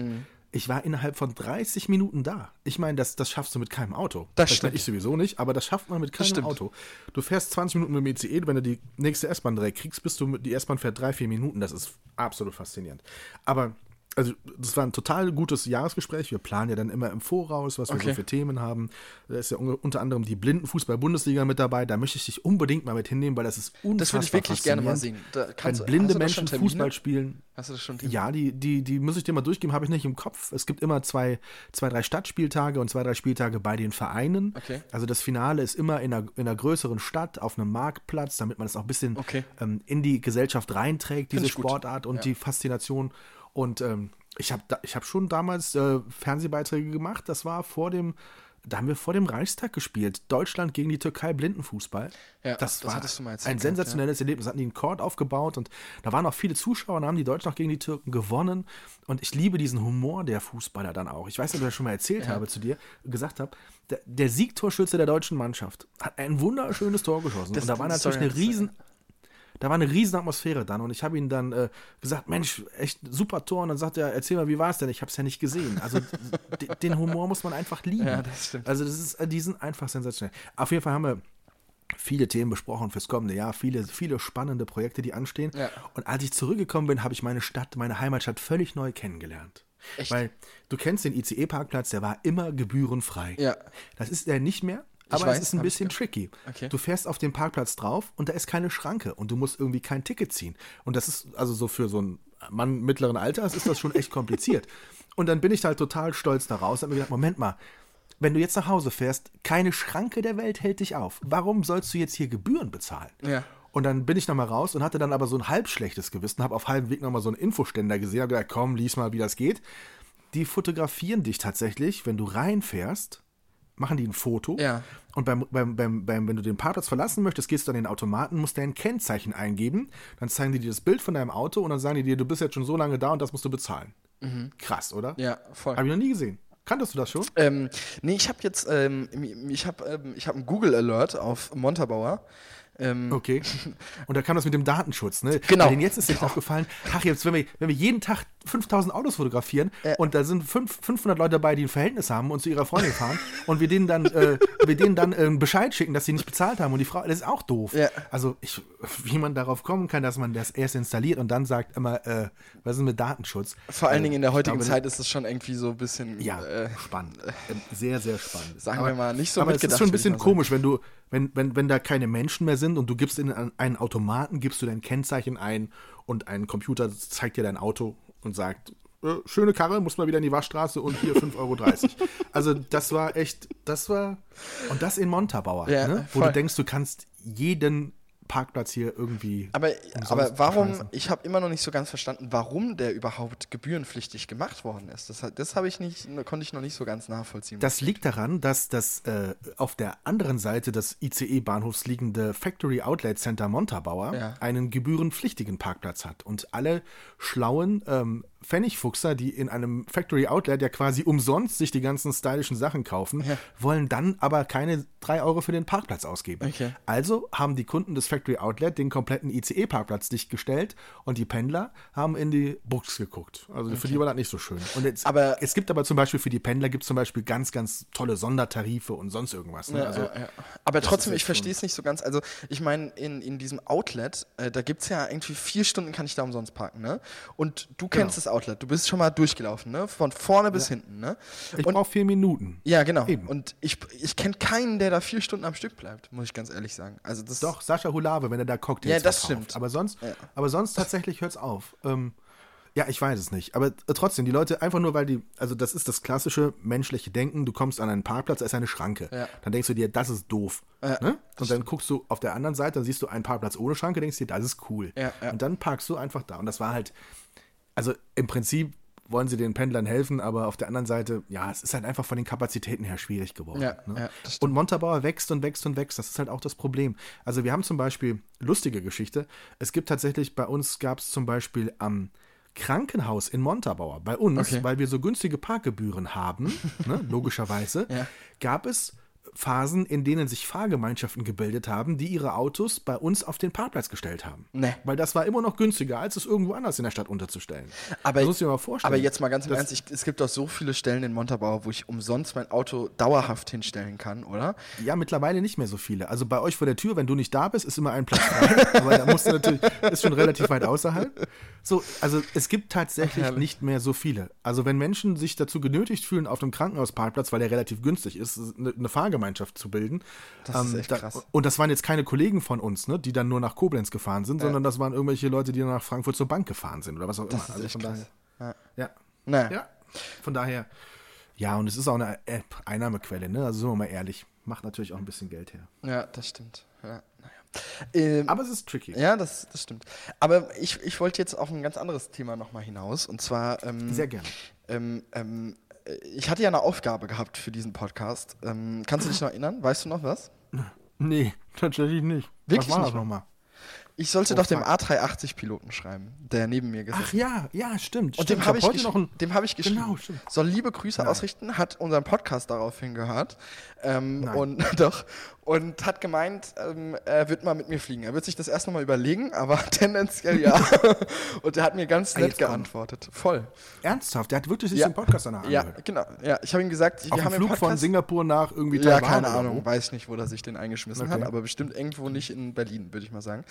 Ich war innerhalb von 30 Minuten da. Ich meine, das, das schaffst du mit keinem Auto. Das stimmt. ich sowieso nicht, aber das schafft man mit keinem. Auto. Du fährst 20 Minuten mit dem ICE, wenn du die nächste S-Bahn direkt kriegst, bist du mit, die S-Bahn fährt drei, vier Minuten. Das ist absolut faszinierend. Aber also das war ein total gutes Jahresgespräch. Wir planen ja dann immer im Voraus, was wir Okay. so für Themen haben. Da ist ja un- unter anderem die Blindenfußball-Bundesliga mit dabei. Da möchte ich dich unbedingt mal mit hinnehmen, weil das ist unfassbar Das würde ich wirklich gerne mal sehen. Da Wenn blinde Menschen Termine? Fußball spielen, Hast du das schon ja, die, die, die muss ich dir mal durchgeben, habe ich nicht im Kopf. Es gibt immer zwei, zwei, drei Stadtspieltage und zwei, drei Spieltage bei den Vereinen. Okay. Also das Finale ist immer in einer, in einer größeren Stadt, auf einem Marktplatz, damit man es auch ein bisschen Okay. ähm, in die Gesellschaft reinträgt, diese. Sportart und Ja. die Faszination. Und ähm, ich habe ich hab schon damals äh, Fernsehbeiträge gemacht. Das war vor dem, da haben wir vor dem Reichstag gespielt. Deutschland gegen die Türkei Blindenfußball. Ja, das, das war hattest du mal erzählt ein sensationelles Erlebnis. Hatten die einen Court aufgebaut und da waren auch viele Zuschauer und haben die Deutschen auch gegen die Türken gewonnen. Und ich liebe diesen Humor der Fußballer dann auch. Ich weiß nicht, ob ich das schon mal erzählt habe zu dir, gesagt habe, der, der Siegtorschütze der deutschen Mannschaft hat ein wunderschönes Tor geschossen. Das- und da war natürlich eine riesen, da war eine riesen Atmosphäre dann und ich habe ihm dann äh, gesagt, Mensch, echt super Tor und dann sagt er, erzähl mal, wie war es denn? Ich habe es ja nicht gesehen. Also den Humor muss man einfach lieben. Ja, das stimmt. Also das ist, die sind einfach sensationell. Auf jeden Fall haben wir viele Themen besprochen fürs kommende Jahr, viele, viele spannende Projekte, die anstehen. Ja. Und als ich zurückgekommen bin, habe ich meine Stadt, meine Heimatstadt völlig neu kennengelernt. Echt? Weil du kennst den ICE-Parkplatz, der war immer gebührenfrei. Ja. Das ist er nicht mehr, aber weiß, es ist ein bisschen tricky. Okay. Du fährst auf den Parkplatz drauf und da ist keine Schranke und du musst irgendwie kein Ticket ziehen. Und das ist also so für so einen Mann mittleren Alters ist das schon echt kompliziert. Und dann bin ich halt total stolz daraus und habe mir gedacht, Moment mal, wenn du jetzt nach Hause fährst, keine Schranke der Welt hält dich auf. Warum sollst du jetzt hier Gebühren bezahlen? Ja. Und dann bin ich nochmal raus und hatte dann aber so ein halb schlechtes Gewissen, habe auf halbem Weg nochmal so einen Infoständer gesehen, habe gedacht, komm, lies mal, wie das geht. die fotografieren dich tatsächlich, wenn du reinfährst, machen die ein Foto. Ja. Und beim, beim, beim, beim, wenn du den Parkplatz verlassen möchtest, gehst du an den Automaten, musst dein Kennzeichen eingeben. Dann zeigen die dir das Bild von deinem Auto und dann sagen die dir, du bist jetzt schon so lange da und das musst du bezahlen. Krass, oder? Ja, voll. Habe ich noch nie gesehen. Kanntest du das schon? Ähm, nee, ich habe jetzt, ähm, ich habe ähm, ich hab einen Google Alert auf Montabaur. Ähm, Okay. Und da kam das mit dem Datenschutz, ne? Genau. Weil denen jetzt ist jetzt aufgefallen, ach, jetzt, wenn wir, wenn wir jeden Tag 5000 Autos fotografieren und da sind fünf, 500 Leute dabei, die ein Verhältnis haben und zu ihrer Freundin fahren und wir denen dann, äh, wir denen dann äh, Bescheid schicken, dass sie nicht bezahlt haben und die Frau, das ist auch doof. Ja. Also, ich, wie man darauf kommen kann, dass man das erst installiert und dann sagt immer, äh, was ist mit Datenschutz? Vor allen Also, Dingen in der heutigen glaube, Zeit ist es schon irgendwie so ein bisschen, Ja, äh, spannend. Sehr, sehr spannend. sagen wir mal, nicht so aber es ist mitgedacht, schon ein bisschen komisch, wenn du, wenn, wenn, wenn da keine Menschen mehr sind und du gibst in einen- Automaten, gibst du dein Kennzeichen ein und ein Computer zeigt dir dein Auto und sagt, äh, schöne Karre, muss mal wieder in die Waschstraße und hier 5,30 Euro. also das war echt, das war, und das in Montabaur, Ja, ne? wo du denkst, du kannst jeden Parkplatz hier irgendwie Aber, aber warum, bescheißen. ich habe immer noch nicht so ganz verstanden, warum der überhaupt gebührenpflichtig gemacht worden ist. Das, das habe ich nicht, konnte ich noch nicht so ganz nachvollziehen. Das liegt daran, dass das äh, auf der anderen Seite des ICE-Bahnhofs liegende Factory Outlet Center Montabaur Ja. einen gebührenpflichtigen Parkplatz hat. Und alle schlauen ähm, Pfennigfuchser, die in einem Factory Outlet ja quasi umsonst sich die ganzen stylischen Sachen kaufen, wollen dann aber keine 3 Euro für den Parkplatz ausgeben. Okay. Also haben die Kunden des Factory Outlet den kompletten ICE-Parkplatz dicht gestellt und die Pendler haben in die Books geguckt. Also für die war das nicht so schön. Und jetzt, Aber- es gibt aber zum Beispiel für die Pendler gibt es zum Beispiel ganz, ganz tolle Sondertarife und sonst irgendwas. Ne? Ja, also, ja, ja. Aber trotzdem, ich verstehe es nicht so ganz. Also, ich meine, in, in diesem Outlet, äh, da gibt es ja irgendwie vier Stunden kann ich da umsonst parken, ne? Und du kennst Genau. das Outlet, du bist schon mal durchgelaufen, ne? Von vorne bis hinten, ne? Ich brauche vier Minuten. ja, genau. Eben. Und ich, ich kenne keinen, der da vier Stunden am Stück bleibt, muss ich ganz ehrlich sagen. Also, das Doch, Sascha Hulave, wenn er da Cocktails Ja, das verkauft. stimmt. Aber sonst, Ja. aber sonst tatsächlich hört's auf. Ähm, ja, ich weiß es nicht. Aber äh, trotzdem, die Leute, einfach nur weil die, also das ist das klassische menschliche Denken, du kommst an einen Parkplatz, da ist eine Schranke. Ja. Dann denkst du dir, das ist doof. Ja, ne? Und dann guckst du auf der anderen Seite, dann siehst du einen Parkplatz ohne Schranke, denkst dir, das ist cool. Ja, ja. Und dann parkst du einfach da. Und das war halt, also im Prinzip wollen sie den Pendlern helfen, aber auf der anderen Seite, ja, es ist halt einfach von den Kapazitäten her schwierig geworden. Ja, ne? ja. Und Montabaur wächst und wächst und wächst. Das ist halt auch das Problem. Also wir haben zum Beispiel lustige Geschichte. Es gibt tatsächlich, bei uns gab es zum Beispiel am Krankenhaus in Montabaur, bei uns, Okay. weil wir so günstige Parkgebühren haben, ne, logischerweise, Ja. gab es Phasen, in denen sich Fahrgemeinschaften gebildet haben, die ihre Autos bei uns auf den Parkplatz gestellt haben. Nee. Weil das war immer noch günstiger, als es irgendwo anders in der Stadt unterzustellen. Aber, das musst du dir mal vorstellen. aber jetzt mal ganz im Ernst, ich, es gibt doch so viele Stellen in Montabaur, wo ich umsonst mein Auto dauerhaft hinstellen kann, oder? Ja, mittlerweile nicht mehr so viele. Also bei euch vor der Tür, wenn du nicht da bist, ist immer ein Platz frei. aber da musst du natürlich, ist schon relativ weit außerhalb. So, also es gibt tatsächlich herrlich. nicht mehr so viele. Also wenn Menschen sich dazu genötigt fühlen, auf dem Krankenhausparkplatz, weil der relativ günstig ist, eine, eine Fahrgemeinschaft zu bilden. ähm, Das ist echt da, krass. Und das waren jetzt keine Kollegen von uns, ne, die dann nur nach Koblenz gefahren sind, sondern das waren irgendwelche Leute, die dann nach Frankfurt zur Bank gefahren sind oder was auch immer. Das ist Also echt von krass. daher- Ja. Ja. Ja, von daher, ja, und es ist auch eine äh, Einnahmequelle, ne? Also sind wir mal ehrlich, macht natürlich auch ein bisschen Geld her. Ja, das stimmt. Ja. Ähm, Aber es ist tricky. ja, das, das stimmt. Aber ich, ich wollte jetzt auf ein ganz anderes Thema nochmal hinaus. Und zwar. Ähm, Sehr gerne. Ähm, ähm, äh, ich hatte ja eine Aufgabe gehabt für diesen Podcast. Ähm, kannst du dich noch erinnern? Weißt du noch was? Nee, tatsächlich nicht. Wirklich Was war nicht? das nochmal? Ich sollte Oh, doch dem fuck. A380-Piloten schreiben, der neben mir gesessen Ach ja, ja, stimmt. Und stimmt. dem habe ich, gesch noch dem hab ich geschrieben. Genau, stimmt. Soll liebe Grüße ausrichten, hat unseren Podcast daraufhin gehört. Ähm, Nein. und doch. Und hat gemeint, ähm, er wird mal mit mir fliegen. Er wird sich das erst nochmal überlegen, aber tendenziell ja. und er hat mir ganz Ah, nett komm. geantwortet. Voll. Ernsthaft, der hat wirklich sich Ja. den Podcast danach Ja, angehört. genau. Ja, ich habe ihm gesagt, Auf wir haben Flug von Podcast. Singapur nach irgendwie Ja, keine Ahnung, weiß nicht, wo er sich den eingeschmissen Okay. hat, aber bestimmt irgendwo nicht in Berlin, würde ich mal sagen.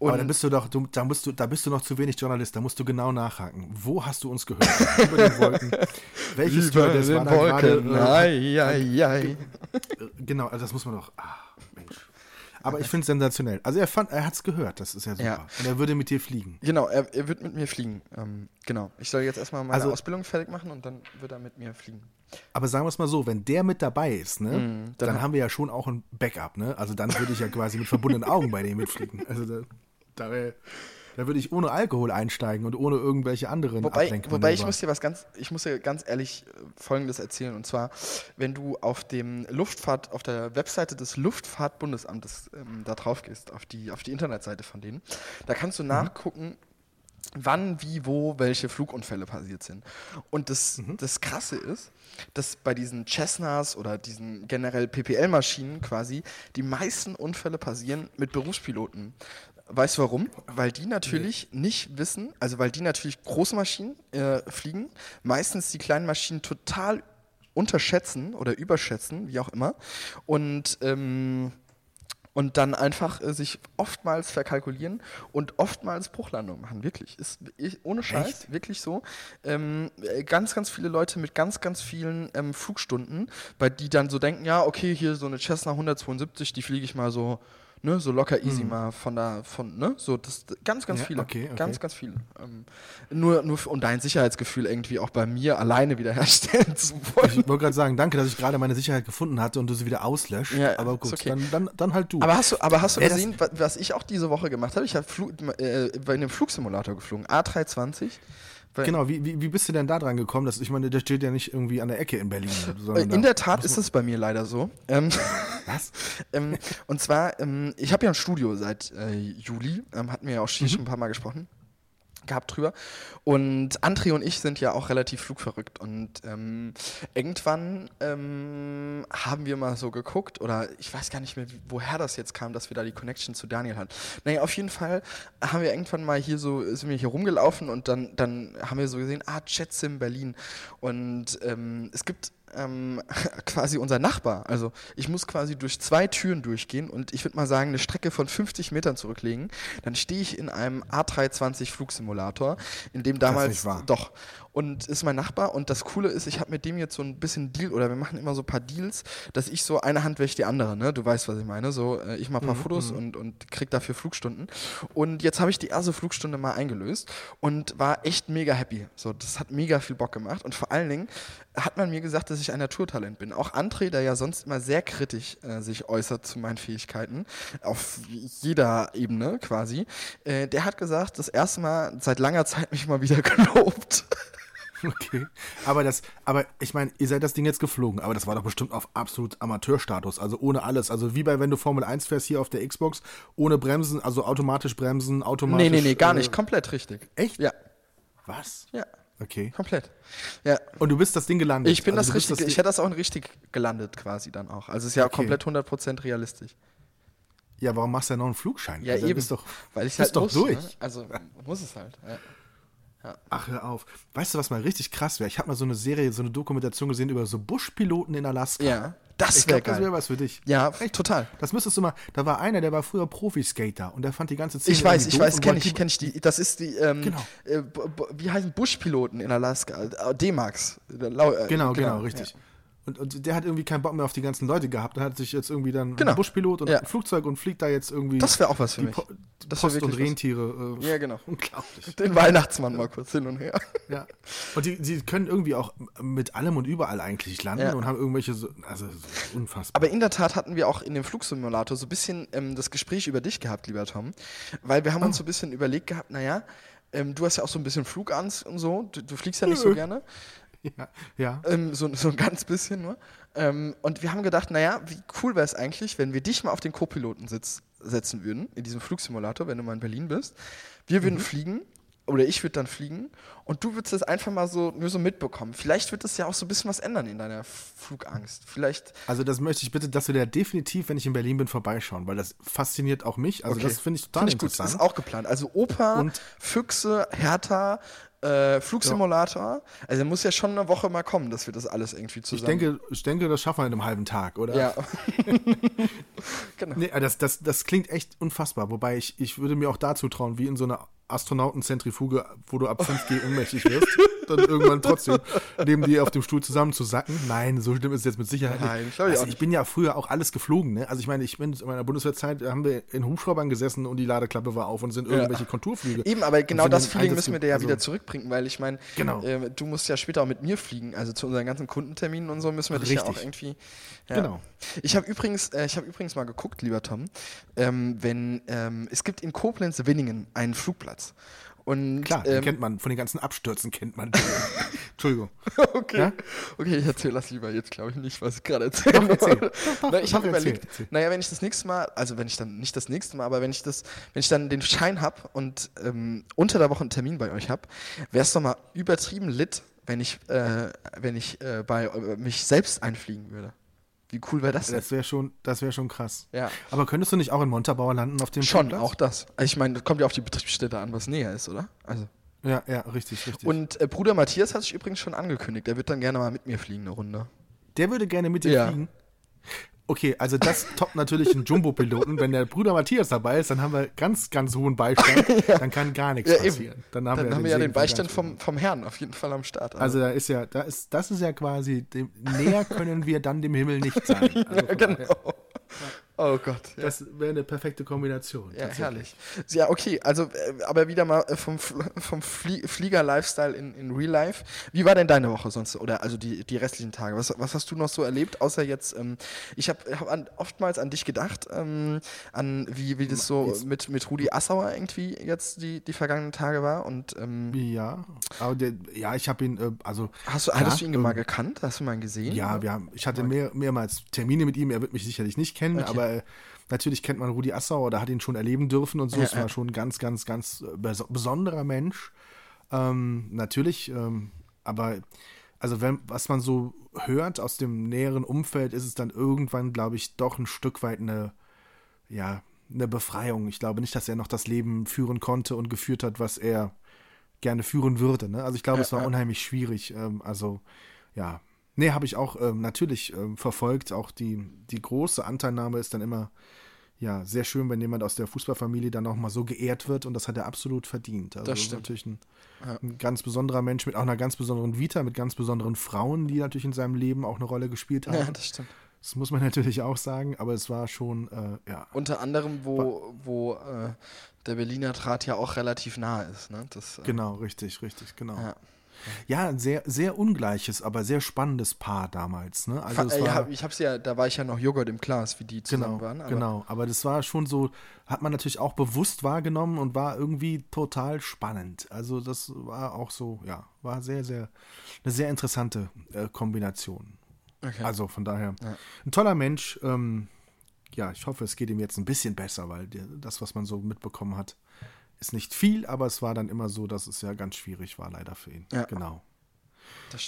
Aber da Und bist du doch, du, da, bist du, da bist du noch zu wenig Journalist, da musst du genau nachhaken. Wo hast du uns gehört? Über den Wolken. Welches Stewardess war da gerade? äh, Ei, ei, ei. Genau, also das muss man doch. Ah, Mensch. Aber ich finde es sensationell. Also er fand, er hat es gehört, das ist ja super. Ja. Und er würde mit dir fliegen. Genau, er, er wird mit mir fliegen. Ähm, genau. Ich soll jetzt erstmal meine Also- Ausbildung fertig machen und dann wird er mit mir fliegen. Aber sagen wir es mal so, wenn der mit dabei ist, ne, Mhm, dann- dann, haben wir ja schon auch ein Backup, ne? Also dann würde ich ja quasi mit verbundenen Augen bei dem mitfliegen. Also da, da wär, Da würde ich ohne Alkohol einsteigen und ohne irgendwelche anderen Wobei, Ablenkungen. wobei ich muss dir was ganz, ich muss dir ganz ehrlich äh, Folgendes erzählen. Und zwar, wenn du auf dem Luftfahrt, auf der Webseite des Luftfahrtbundesamtes ähm, da drauf gehst, auf die, auf die Internetseite von denen, da kannst du nachgucken, wann, wie, wo, welche Flugunfälle passiert sind. Und das, das Krasse ist, dass bei diesen Cessnas oder diesen generell PPL-Maschinen quasi die meisten Unfälle passieren mit Berufspiloten. Weißt du warum? Weil die natürlich nicht wissen, also weil die natürlich große Maschinen äh, fliegen, meistens die kleinen Maschinen total unterschätzen oder überschätzen, wie auch immer. Und ähm, und dann einfach äh, sich oftmals verkalkulieren und oftmals Bruchlandung machen. Wirklich. Ist ich, ohne Scheiß, Echt? wirklich so. Ähm, äh, ganz, ganz viele Leute mit ganz, ganz vielen ähm, Flugstunden, bei die dann so denken, ja, okay, hier so eine Cessna 172, die fliege ich mal so, ne, so locker easy mal von da, von, ne, so, das ganz, ganz Ja, viele. okay, okay. Ganz, ganz viele. Ähm, nur, nur, um dein Sicherheitsgefühl irgendwie auch bei mir alleine wiederherstellen zu wollen. Ich wollte gerade sagen, danke, dass ich gerade meine Sicherheit gefunden hatte und du sie wieder auslöscht. Ja, aber gut, okay. dann, dann, dann halt du. Aber hast du, aber hast du das- gesehen, wa- was ich auch diese Woche gemacht habe? Ich habe äh, bei einem Flugsimulator geflogen, A320. Genau, wie, wie, wie bist du denn da dran gekommen? Das, ich meine, der steht ja nicht irgendwie an der Ecke in Berlin. In der Tat ist es bei mir leider so. Ähm, Was? ähm, und zwar, ähm, ich habe ja ein Studio seit äh, Juli, ähm, hatten wir ja auch Mhm. schon ein paar Mal gesprochen gehabt drüber. Und André und ich sind ja auch relativ flugverrückt. Und ähm, irgendwann ähm, haben wir mal so geguckt, oder ich weiß gar nicht mehr, woher das jetzt kam, dass wir da die Connection zu Daniel hatten. Naja, auf jeden Fall haben wir irgendwann mal hier so, sind wir hier rumgelaufen und dann, dann haben wir so gesehen, ah, JetSim Berlin. Und ähm, es gibt ähm, quasi unser Nachbar. Also ich muss quasi durch zwei Türen durchgehen und ich würde mal sagen, eine Strecke von 50 Metern zurücklegen. Dann stehe ich in einem A320 Flugsimulator, in dem damals doch. Und ist mein Nachbar und das Coole ist, ich habe mit dem jetzt so ein bisschen Deal oder wir machen immer so ein paar Deals, dass ich so eine Hand wäsche die andere, ne? Du weißt, was ich meine. So, äh, ich mache ein paar Fotos und, und krieg dafür Flugstunden. Und jetzt habe ich die erste Flugstunde mal eingelöst und war echt mega happy. So, das hat mega viel Bock gemacht. Und vor allen Dingen hat man mir gesagt, dass ich ein Naturtalent bin. Auch André, der ja sonst immer sehr kritisch äh, sich äußert zu meinen Fähigkeiten, auf jeder Ebene quasi, äh, der hat gesagt, das erste Mal seit langer Zeit mich mal wieder gelobt. Okay. Aber das, aber ich meine, ihr seid das Ding jetzt geflogen, aber das war doch bestimmt auf absolut Amateurstatus, also ohne alles. Also wie bei wenn du Formel 1 fährst hier auf der Xbox, ohne Bremsen, also automatisch bremsen, automatisch. Nee, nee, nee, gar äh, nicht. Komplett richtig. Echt? Ja, Was? ja, Okay. komplett. Ja. Und du bist das Ding gelandet. Ich bin also das bist richtig, ich hätte das auch richtig gelandet quasi dann auch. Also es ist ja Okay. komplett 100% realistisch. Ja, warum machst du ja noch einen Flugschein? Ja, also, eben. Bist doch, Weil ich bist halt doch muss, durch. Ne? Also muss es halt. Ja. Ach, hör auf. Weißt du, was mal richtig krass wäre? Ich habe mal so eine Serie, so eine Dokumentation gesehen über so Buschpiloten in Alaska. Ja, das wäre das wäre was für dich. Ja, total. Das müsstest du mal. Da war einer, der war früher Profiskater und der fand die ganze Szene Ich weiß, ich weiß, kenne ich, die- kenne ich die. Das ist die, ähm, Genau. äh, wie heißen Buschpiloten in Alaska? D-Max. Äh, Genau, genau, richtig. Ja. Und, und der hat irgendwie keinen Bock mehr auf die ganzen Leute gehabt. Dann hat sich jetzt irgendwie dann Genau. ein Buschpilot und Ja. ein Flugzeug und fliegt da jetzt irgendwie Das wäre auch was für die mich. Po Das Post und. Rentiere. Äh, Ja, genau. Unglaublich. Den Weihnachtsmann mal kurz hin und her. Ja. Und die, die können irgendwie auch mit allem und überall eigentlich landen Ja. und haben irgendwelche, so, also so unfassbar. Aber in der Tat hatten wir auch in dem Flugsimulator so ein bisschen ähm, das Gespräch über dich gehabt, lieber Tom. Weil wir haben Oh. uns so ein bisschen überlegt gehabt, naja, ähm, du hast ja auch so ein bisschen Flugangst und so. Du, du fliegst ja nicht so gerne. Ja, ja. Ähm, so, so ein ganz bisschen nur. Ähm, und wir haben gedacht, naja, wie cool wäre es eigentlich, wenn wir dich mal auf den Co-Piloten sitz- setzen würden, in diesem Flugsimulator, wenn du mal in Berlin bist. Wir würden fliegen, oder ich würde dann fliegen, und du würdest das einfach mal so nur so mitbekommen. Vielleicht wird das ja auch so ein bisschen was ändern in deiner Flugangst. Vielleicht. Also das möchte ich bitte, dass wir da definitiv, wenn ich in Berlin bin, vorbeischauen, weil das fasziniert auch mich. Also Okay. das finde ich total Finde ich gut, interessant. ist auch geplant. Also Oper, Und- Füchse, Hertha, äh, Flugsimulator. Also muss ja schon eine Woche mal kommen, dass wir das alles irgendwie ich zusammen. denke, ich denke, das schaffen wir in einem halben Tag, oder? Ja. genau. Nee, das, das, das klingt echt unfassbar. Wobei ich, ich würde mir auch dazu trauen, wie in so einer Astronautenzentrifuge, wo du ab 5G ohnmächtig wirst. dann irgendwann trotzdem neben dir auf dem Stuhl zusammen zu sacken. Nein, so schlimm ist es jetzt mit Sicherheit Nein, nicht. ich also auch ich bin ja früher auch alles geflogen. Ne? Also ich meine, ich bin in meiner Bundeswehrzeit, haben wir in Hubschraubern gesessen und die Ladeklappe war auf und sind irgendwelche Konturflüge. Eben, aber genau das Feeling müssen wir dir ja also- wieder zurückbringen, weil ich meine, Genau. äh, du musst ja später auch mit mir fliegen, also zu unseren ganzen Kundenterminen und so müssen wir dich ja auch Richtig. irgendwie. Ja. Genau. Ich habe übrigens, äh, ich habe übrigens mal geguckt, lieber Tom, ähm, wenn ähm, es gibt in Koblenz-Winningen einen Flugplatz. Und Klar, den ähm, kennt man, von den ganzen Abstürzen kennt man. Entschuldigung. okay. Ja? Okay, ich erzähle das lieber jetzt, glaube ich, nicht, was ich gerade erzähle. Erzähl. Na, ich habe überlegt, erzähl. naja, wenn ich das nächste Mal, also wenn ich dann, nicht das nächste Mal, aber wenn ich das, wenn ich dann den Schein habe und ähm, unter der Woche einen Termin bei euch habe, wäre es doch mal übertrieben lit, wenn ich, äh, wenn ich äh, bei äh, mich selbst einfliegen würde. Wie cool wäre das denn? Das wäre schon, das wäre schon krass. Ja. Aber könntest du nicht auch in Montabaur landen auf dem Schon, Flugplatz? auch das. Also Ich meine, das kommt ja auf die Betriebsstätte an, was näher ist, oder? Also. Ja, ja, richtig, richtig. Und äh, Bruder Matthias hat sich übrigens schon angekündigt. Der wird dann gerne mal mit mir fliegen, eine Runde. Der würde gerne mit dir Ja. fliegen. Okay, also das toppt natürlich einen Jumbo-Piloten. Wenn der Bruder Matthias dabei ist, dann haben wir ganz, ganz hohen Beistand. Dann kann gar nichts Ja, passieren. Dann haben Dann wir, haben wir ja den Beistand vom, vom Herrn auf jeden Fall am Start. Also da ist ja, da ist, das ist ja quasi, dem, näher können wir dann dem Himmel nicht sein. Also genau. Oh Gott. Ja. Das wäre eine perfekte Kombination. Ja, herrlich. Ja, okay, also, äh, aber wieder mal äh, vom, vom Flie Flieger-Lifestyle in, in Real Life. Wie war denn deine Woche sonst? Oder also die, die restlichen Tage? Was, was hast du noch so erlebt, außer jetzt, ähm, ich habe hab an, oftmals an dich gedacht, ähm, an wie, wie das so Jetzt- mit, mit Rudi Assauer irgendwie jetzt die, die vergangenen Tage war. Und ähm, Ja, aber der, ja, ich habe ihn, äh, also hast du, klar, hattest du ihn mal ähm, gekannt? Hast du mal gesehen? Ja, wir haben, ich hatte mehr, mehrmals Termine mit ihm. Er wird mich sicherlich nicht kennen, Okay. aber äh, natürlich kennt man Rudi Assauer oder hat ihn schon erleben dürfen und so. Ja, es war ja. schon ein ganz, ganz, ganz äh, bes besonderer Mensch. Ähm, natürlich, ähm, aber also wenn, was man so hört aus dem näheren Umfeld, ist es dann irgendwann, glaube ich, doch ein Stück weit eine, ja, eine Befreiung. Ich glaube nicht, dass er noch das Leben führen konnte und geführt hat, was er gerne führen würde. Ne? Also ich glaube, Ja, es war unheimlich schwierig. Ähm, also ja, nee, habe ich auch ähm, natürlich ähm, verfolgt. Auch die, die große Anteilnahme ist dann immer ja sehr schön, wenn jemand aus der Fußballfamilie dann auch mal so geehrt wird und das hat er absolut verdient. Also Das ist stimmt. natürlich ein, Ja. ein ganz besonderer Mensch mit auch einer ganz besonderen Vita, mit ganz besonderen Frauen, die natürlich in seinem Leben auch eine Rolle gespielt haben. Ja, das stimmt. Das muss man natürlich auch sagen, aber es war schon, äh, ja. Unter anderem, wo, wo äh, der Berliner Draht ja auch relativ nahe ist. Ne? Das, äh, Genau, richtig, richtig, genau. Ja. Ja, ein sehr, sehr ungleiches, aber sehr spannendes Paar damals. Ne? Also es war, ich hab's ja, da war ich ja noch Joghurt im Glas, wie die zusammen genau, waren. Aber genau. Aber das war schon so, hat man natürlich auch bewusst wahrgenommen und war irgendwie total spannend. Also das war auch so, ja, war sehr, sehr, eine sehr interessante äh, Kombination. Okay. Also von daher, Ja. ein toller Mensch. Ähm, ja, ich hoffe, es geht ihm jetzt ein bisschen besser, weil das, was man so mitbekommen hat, ist nicht viel, aber es war dann immer so, dass es ja ganz schwierig war, leider für ihn. Ja. Genau.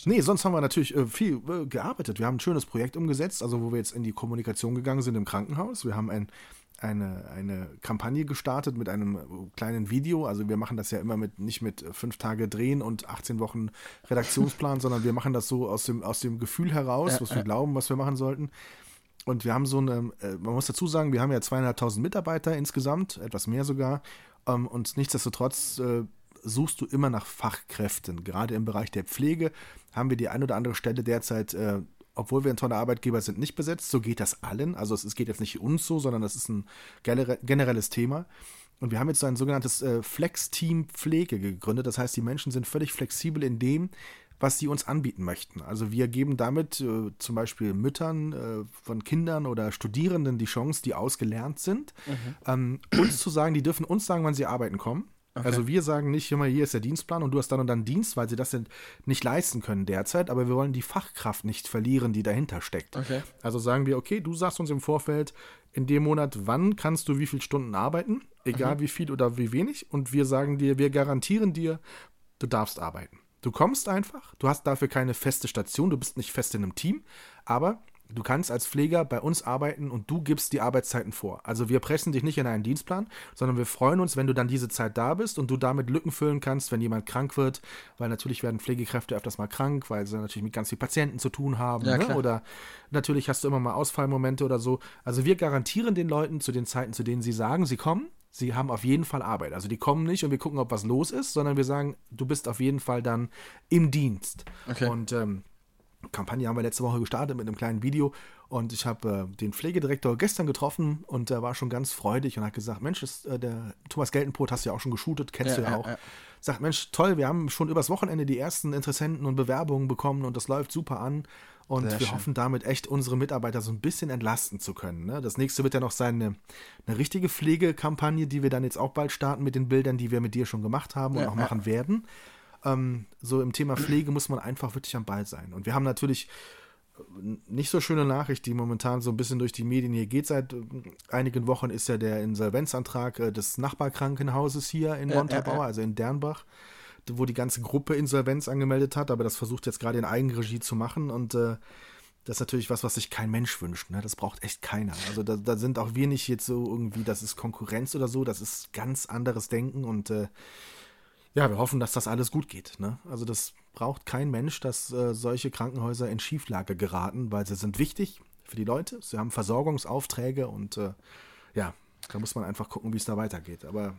Nee, sonst haben wir natürlich äh, viel äh, gearbeitet. Wir haben ein schönes Projekt umgesetzt, also wo wir jetzt in die Kommunikation gegangen sind im Krankenhaus. Wir haben ein, eine, eine Kampagne gestartet mit einem äh, kleinen Video. Also wir machen das ja immer mit nicht mit äh, fünf Tage drehen und 18 Wochen Redaktionsplan, sondern wir machen das so aus dem, aus dem Gefühl heraus, Ja, was wir ja. glauben, was wir machen sollten. Und wir haben so eine, äh, man muss dazu sagen, wir haben ja zweieinhalbtausend Mitarbeiter insgesamt, etwas mehr sogar. Ähm, und nichtsdestotrotz äh, suchst du immer nach Fachkräften. Gerade im Bereich der Pflege haben wir die ein oder andere Stelle derzeit, äh, obwohl wir ein toller Arbeitgeber sind, nicht besetzt. So geht das allen. Also es, es geht jetzt nicht uns so, sondern das ist ein genere- generelles Thema. Und wir haben jetzt so ein sogenanntes äh, Flex-Team Pflege gegründet. Das heißt, die Menschen sind völlig flexibel in dem, was sie uns anbieten möchten. Also wir geben damit äh, zum Beispiel Müttern äh, von Kindern oder Studierenden die Chance, die ausgelernt sind, ähm, uns zu sagen, die dürfen uns sagen, wann sie arbeiten kommen. Also wir sagen nicht immer, hier ist der Dienstplan und du hast dann und dann Dienst, weil sie das nicht leisten können derzeit, aber wir wollen die Fachkraft nicht verlieren, die dahinter steckt. Okay. Also sagen wir, okay, du sagst uns im Vorfeld in dem Monat, wann kannst du wie viele Stunden arbeiten, egal wie viel oder wie wenig, und wir sagen dir, wir garantieren dir, du darfst arbeiten. Du kommst einfach, du hast dafür keine feste Station, du bist nicht fest in einem Team, aber Du kannst als Pfleger bei uns arbeiten und du gibst die Arbeitszeiten vor. Also wir pressen dich nicht in einen Dienstplan, sondern wir freuen uns, wenn du dann diese Zeit da bist und du damit Lücken füllen kannst, wenn jemand krank wird, weil natürlich werden Pflegekräfte öfters mal krank, weil sie natürlich mit ganz vielen Patienten zu tun haben. Ja, ne? Oder natürlich hast du immer mal Ausfallmomente oder so. Also wir garantieren den Leuten zu den Zeiten, zu denen sie sagen, sie kommen, sie haben auf jeden Fall Arbeit. Also die kommen nicht und wir gucken, ob was los ist, sondern wir sagen, du bist auf jeden Fall dann im Dienst. Okay. Und ähm, Kampagne haben wir letzte Woche gestartet mit einem kleinen Video und ich habe äh, den Pflegedirektor gestern getroffen und der war schon ganz freudig und hat gesagt, Mensch, das, äh, der Thomas Geltenbrot hast du ja auch schon geshootet, kennst Ja, du ja, ja, auch. ja. Sagt, Mensch, toll, wir haben schon übers Wochenende die ersten Interessenten und Bewerbungen bekommen und das läuft super an. Und Sehr wir schön. hoffen damit echt unsere Mitarbeiter so ein bisschen entlasten zu können. Ne? Das nächste wird ja noch sein, eine, eine richtige Pflegekampagne, die wir dann jetzt auch bald starten mit den Bildern, die wir mit dir schon gemacht haben und auch machen werden. Ähm, so im Thema Pflege muss man einfach wirklich am Ball sein. Und wir haben natürlich äh, nicht so schöne Nachricht, die momentan so ein bisschen durch die Medien hier geht. Seit äh, einigen Wochen ist ja der Insolvenzantrag äh, des Nachbarkrankenhauses hier in Montabaur, also in Dernbach, wo die ganze Gruppe Insolvenz angemeldet hat, aber das versucht jetzt gerade in Eigenregie zu machen und äh, das ist natürlich was, was sich kein Mensch wünscht. Ne? Das braucht echt keiner. Also da, da sind auch wir nicht jetzt so irgendwie, das ist Konkurrenz oder so, das ist ganz anderes Denken und äh, ja, wir hoffen, dass das alles gut geht. Ne? Also das braucht kein Mensch, dass äh, solche Krankenhäuser in Schieflage geraten, weil sie sind wichtig für die Leute. Sie haben Versorgungsaufträge und äh, ja, da muss man einfach gucken, wie es da weitergeht. Aber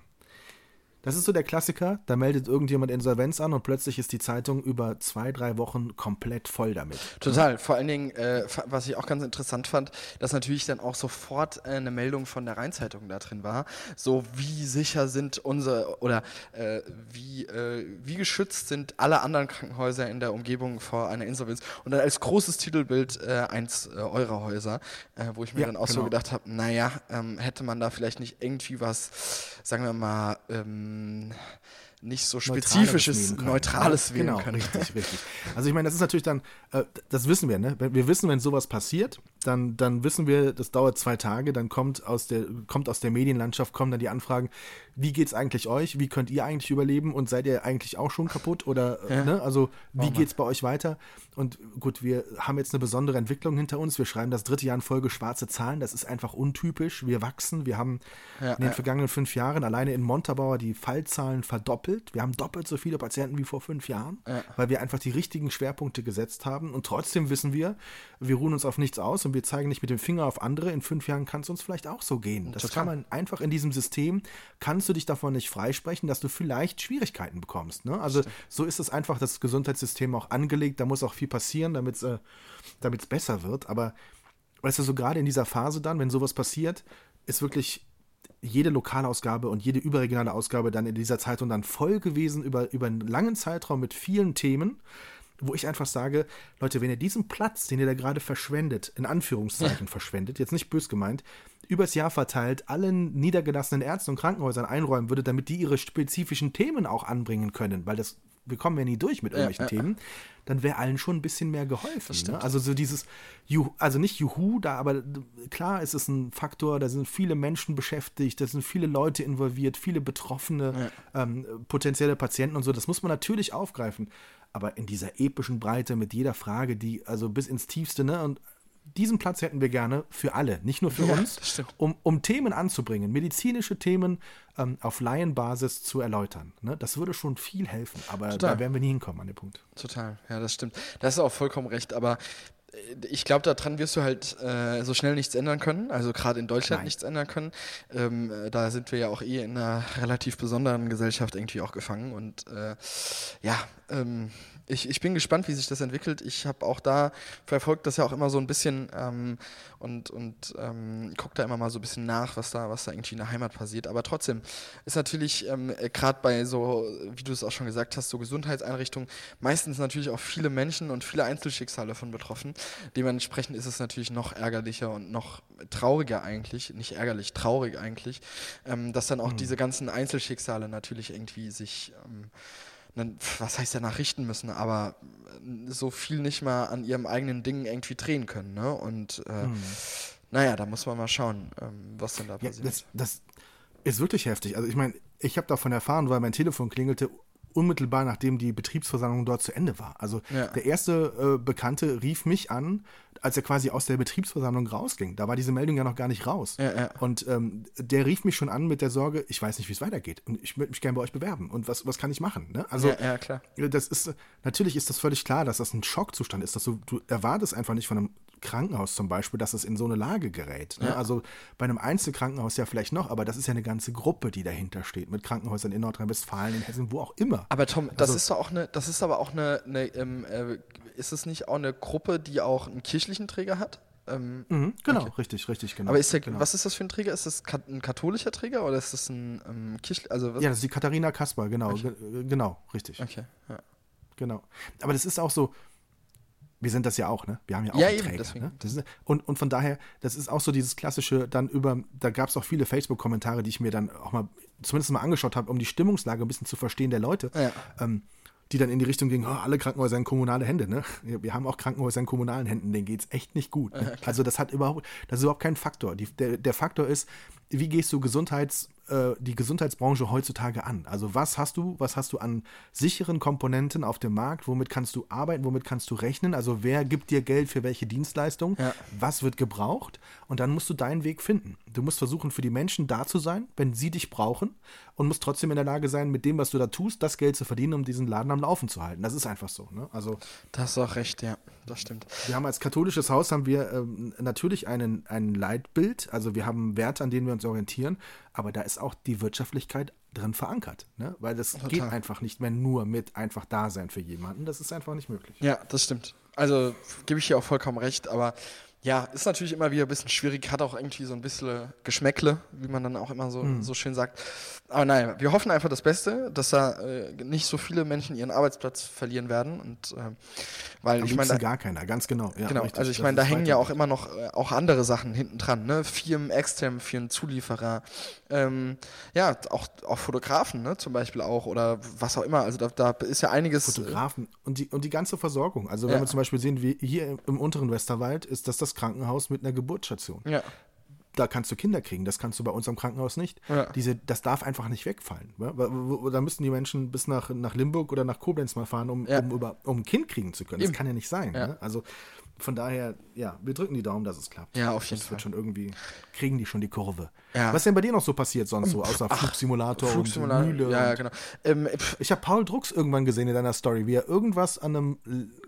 das ist so der Klassiker. Da meldet irgendjemand Insolvenz an und plötzlich ist die Zeitung über zwei, drei Wochen komplett voll damit. Total. Vor allen Dingen, äh, was ich auch ganz interessant fand, dass natürlich dann auch sofort äh, eine Meldung von der Rheinzeitung da drin war. So, wie sicher sind unsere oder äh, wie, äh, wie geschützt sind alle anderen Krankenhäuser in der Umgebung vor einer Insolvenz. Und dann als großes Titelbild äh, eins äh, eurer Häuser, wo ich mir Ja, dann auch so genau. gedacht habe, naja, ähm, hätte man da vielleicht nicht irgendwie was, sagen wir mal, ähm, nicht so spezifisches, können. neutrales wählen genau, können. Richtig, richtig. Also ich meine, das ist natürlich dann, äh, das wissen wir, ne? Wenn- Wir wissen, wenn sowas passiert, dann, dann wissen wir, das dauert zwei Tage, dann kommt aus der, kommt aus der Medienlandschaft, kommen dann die Anfragen, wie geht's eigentlich euch? Wie könnt ihr eigentlich überleben? Und seid ihr eigentlich auch schon kaputt? Oder, äh, Ja. ne? Also, wie Mann. geht's bei euch weiter? Und gut, wir haben jetzt eine besondere Entwicklung hinter uns. Wir schreiben das dritte Jahr in Folge schwarze Zahlen. Das ist einfach untypisch. Wir wachsen. Wir haben Ja, in den ja. vergangenen fünf Jahren alleine in Montabaur die Fallzahlen verdoppelt. Wir haben doppelt so viele Patienten wie vor fünf Jahren, Ja. weil wir einfach die richtigen Schwerpunkte gesetzt haben. Und trotzdem wissen wir, wir ruhen uns auf nichts aus und wir zeigen nicht mit dem Finger auf andere. In fünf Jahren kann es uns vielleicht auch so gehen. Das Total. kann man einfach in diesem System, kannst du dich davon nicht freisprechen, dass du vielleicht Schwierigkeiten bekommst. Ne? Also so ist es einfach das Gesundheitssystem auch angelegt. Da muss auch viel passieren, damit es äh, damit's besser wird. Aber weißt du, so gerade in dieser Phase dann, wenn sowas passiert, ist wirklich jede Lokalausgabe und jede überregionale Ausgabe dann in dieser Zeitung dann voll gewesen über, über einen langen Zeitraum mit vielen Themen, wo ich einfach sage, Leute, wenn ihr diesen Platz, den ihr da gerade verschwendet, in Anführungszeichen verschwendet, jetzt nicht bös gemeint, übers Jahr verteilt allen niedergelassenen Ärzten und Krankenhäusern einräumen würdet, damit die ihre spezifischen Themen auch anbringen können, weil das wir kommen ja nie durch mit irgendwelchen ja, Themen, dann wäre allen schon ein bisschen mehr geholfen. Ne? Also so dieses, Juhu, also nicht Juhu, da, aber klar ist es ein Faktor, da sind viele Menschen beschäftigt, da sind viele Leute involviert, viele Betroffene, ähm, potenzielle Patienten und so, das muss man natürlich aufgreifen. Aber in dieser epischen Breite mit jeder Frage, die also bis ins Tiefste, ne, und diesen Platz hätten wir gerne für alle, nicht nur für Ja, uns, das um, um Themen anzubringen, medizinische Themen ähm, auf Laienbasis zu erläutern. Ne? Das würde schon viel helfen, aber Total. da werden wir nie hinkommen an den Punkt. Total, ja, das stimmt. Da hast du auch vollkommen recht, aber äh, ich glaube, daran wirst du halt äh, so schnell nichts ändern können, also gerade in Deutschland Nein. nichts ändern können. Ähm, äh, da sind wir ja auch eh in einer relativ besonderen Gesellschaft irgendwie auch gefangen und äh, ja, ähm, ich, ich bin gespannt, wie sich das entwickelt. Ich habe auch da verfolgt das ja auch immer so ein bisschen ähm, und, und ähm, gucke da immer mal so ein bisschen nach, was da, was da irgendwie in der Heimat passiert. Aber trotzdem ist natürlich ähm, gerade bei so, wie du es auch schon gesagt hast, so Gesundheitseinrichtungen meistens natürlich auch viele Menschen und viele Einzelschicksale von betroffen. Dementsprechend ist es natürlich noch ärgerlicher und noch trauriger eigentlich, nicht ärgerlich, traurig eigentlich, ähm, dass dann auch diese ganzen Einzelschicksale natürlich irgendwie sich ähm, was heißt danach richten müssen, aber äh, so viel nicht mal an ihrem eigenen Ding irgendwie drehen können. Ne? Und äh, naja, da muss man mal schauen, ähm, was denn da Ja, passiert. das, das ist wirklich heftig. Also ich meine, ich habe davon erfahren, weil mein Telefon klingelte unmittelbar nachdem die Betriebsversammlung dort zu Ende war. Also Ja. der erste äh, Bekannte rief mich an, als er quasi aus der Betriebsversammlung rausging. Da war diese Meldung ja noch gar nicht raus. Ja, ja. Und ähm, der rief mich schon an mit der Sorge, ich weiß nicht, wie es weitergeht. Und ich würde mich gerne bei euch bewerben. Und was, was kann ich machen? Ne? Also, Ja, ja, klar. das ist, natürlich ist das völlig klar, dass das ein Schockzustand ist. Dass du, du erwartest einfach nicht von einem Krankenhaus zum Beispiel, dass es in so eine Lage gerät. Ne? Also bei einem Einzelkrankenhaus ja vielleicht noch, aber das ist ja eine ganze Gruppe, die dahinter steht, mit Krankenhäusern in Nordrhein-Westfalen, in Hessen, wo auch immer. Aber Tom, das Also- ist doch auch eine, das ist aber auch eine, eine ähm, äh, ist es nicht auch eine Gruppe, die auch einen kirchlichen Träger hat? Ähm, Mhm, genau, richtig, richtig, genau. aber ist der, genau. was ist das für ein Träger? Ist das ein katholischer Träger oder ist das ein ähm, kirchlicher? Also was? Ja, das ist die Katharina Kasper, genau, ge- genau, richtig, Okay. Ja. genau. Aber das ist auch so, wir sind das ja auch, ne? Wir haben ja auch Ja, einen eben, Träger. deswegen. Ne? Das ist, und, und von daher, das ist auch so dieses klassische, dann über, da gab es auch viele Facebook-Kommentare, die ich mir dann auch mal, zumindest mal angeschaut habe, um die Stimmungslage ein bisschen zu verstehen der Leute. Ja. Ähm, die dann in die Richtung gingen, oh, alle Krankenhäuser in kommunale Hände, ne? Wir haben auch Krankenhäuser in kommunalen Händen, denen geht's echt nicht gut. Ne? also das hat überhaupt, das ist überhaupt kein Faktor. Die, der, der Faktor ist, wie gehst du Gesundheits, äh, die Gesundheitsbranche heutzutage an? Also was hast du, was hast du an sicheren Komponenten auf dem Markt? Womit kannst du arbeiten? Womit kannst du rechnen? Also wer gibt dir Geld für welche Dienstleistung? Ja. Was wird gebraucht? Und dann musst du deinen Weg finden. Du musst versuchen, für die Menschen da zu sein, wenn sie dich brauchen und musst trotzdem in der Lage sein, mit dem, was du da tust, das Geld zu verdienen, um diesen Laden am Laufen zu halten. Das ist einfach so. Ne? Also Da hast du auch recht, ja, das stimmt. wir haben als katholisches Haus haben wir ähm, natürlich einen, ein Leitbild, also wir haben Werte, an denen wir uns orientieren, aber da ist auch die Wirtschaftlichkeit drin verankert, ne? weil das geht einfach nicht mehr nur mit einfach da sein für jemanden, das ist einfach nicht möglich. Ja, das stimmt. Also gebe ich hier auch vollkommen recht, aber ja, ist natürlich immer wieder ein bisschen schwierig, hat auch irgendwie so ein bisschen Geschmäckle, wie man dann auch immer so, Hm. so schön sagt. Aber nein, wir hoffen einfach das Beste, dass da äh, nicht so viele Menschen ihren Arbeitsplatz verlieren werden. Und äh, weil Am ich meine, gar keiner, ganz genau. Ja, genau, richtig. also ich meine, da hängen ja auch immer noch äh, auch andere Sachen hinten dran, ne? Firmen extern, Firmen Zulieferer, ähm, ja, auch, auch Fotografen, ne, zum Beispiel auch, oder was auch immer. Also da, da ist ja einiges. äh, Fotografen und die, und die ganze Versorgung. Also wenn Ja. wir zum Beispiel sehen, wie hier im- unteren Westerwald ist das das Krankenhaus mit einer Geburtsstation. Ja, da kannst du Kinder kriegen, das kannst du bei uns am Krankenhaus nicht. Ja. Diese, das darf einfach nicht wegfallen. Da müssen die Menschen bis nach, nach Limburg oder nach Koblenz mal fahren, um, Ja. um, über, um ein Kind kriegen zu können. Eben. Das kann ja nicht sein. Ja. Ne? Also von daher, ja, wir drücken die Daumen, dass es klappt. Ja, auf jeden das Fall. wird schon irgendwie, kriegen die schon die Kurve. Ja. Was ist denn bei dir noch so passiert sonst so, außer Flugsimulator, Flugsimulator, und Mühle? ja, ja, genau. Ähm, ich habe Paul Drucks irgendwann gesehen in deiner Story, wie er irgendwas an einem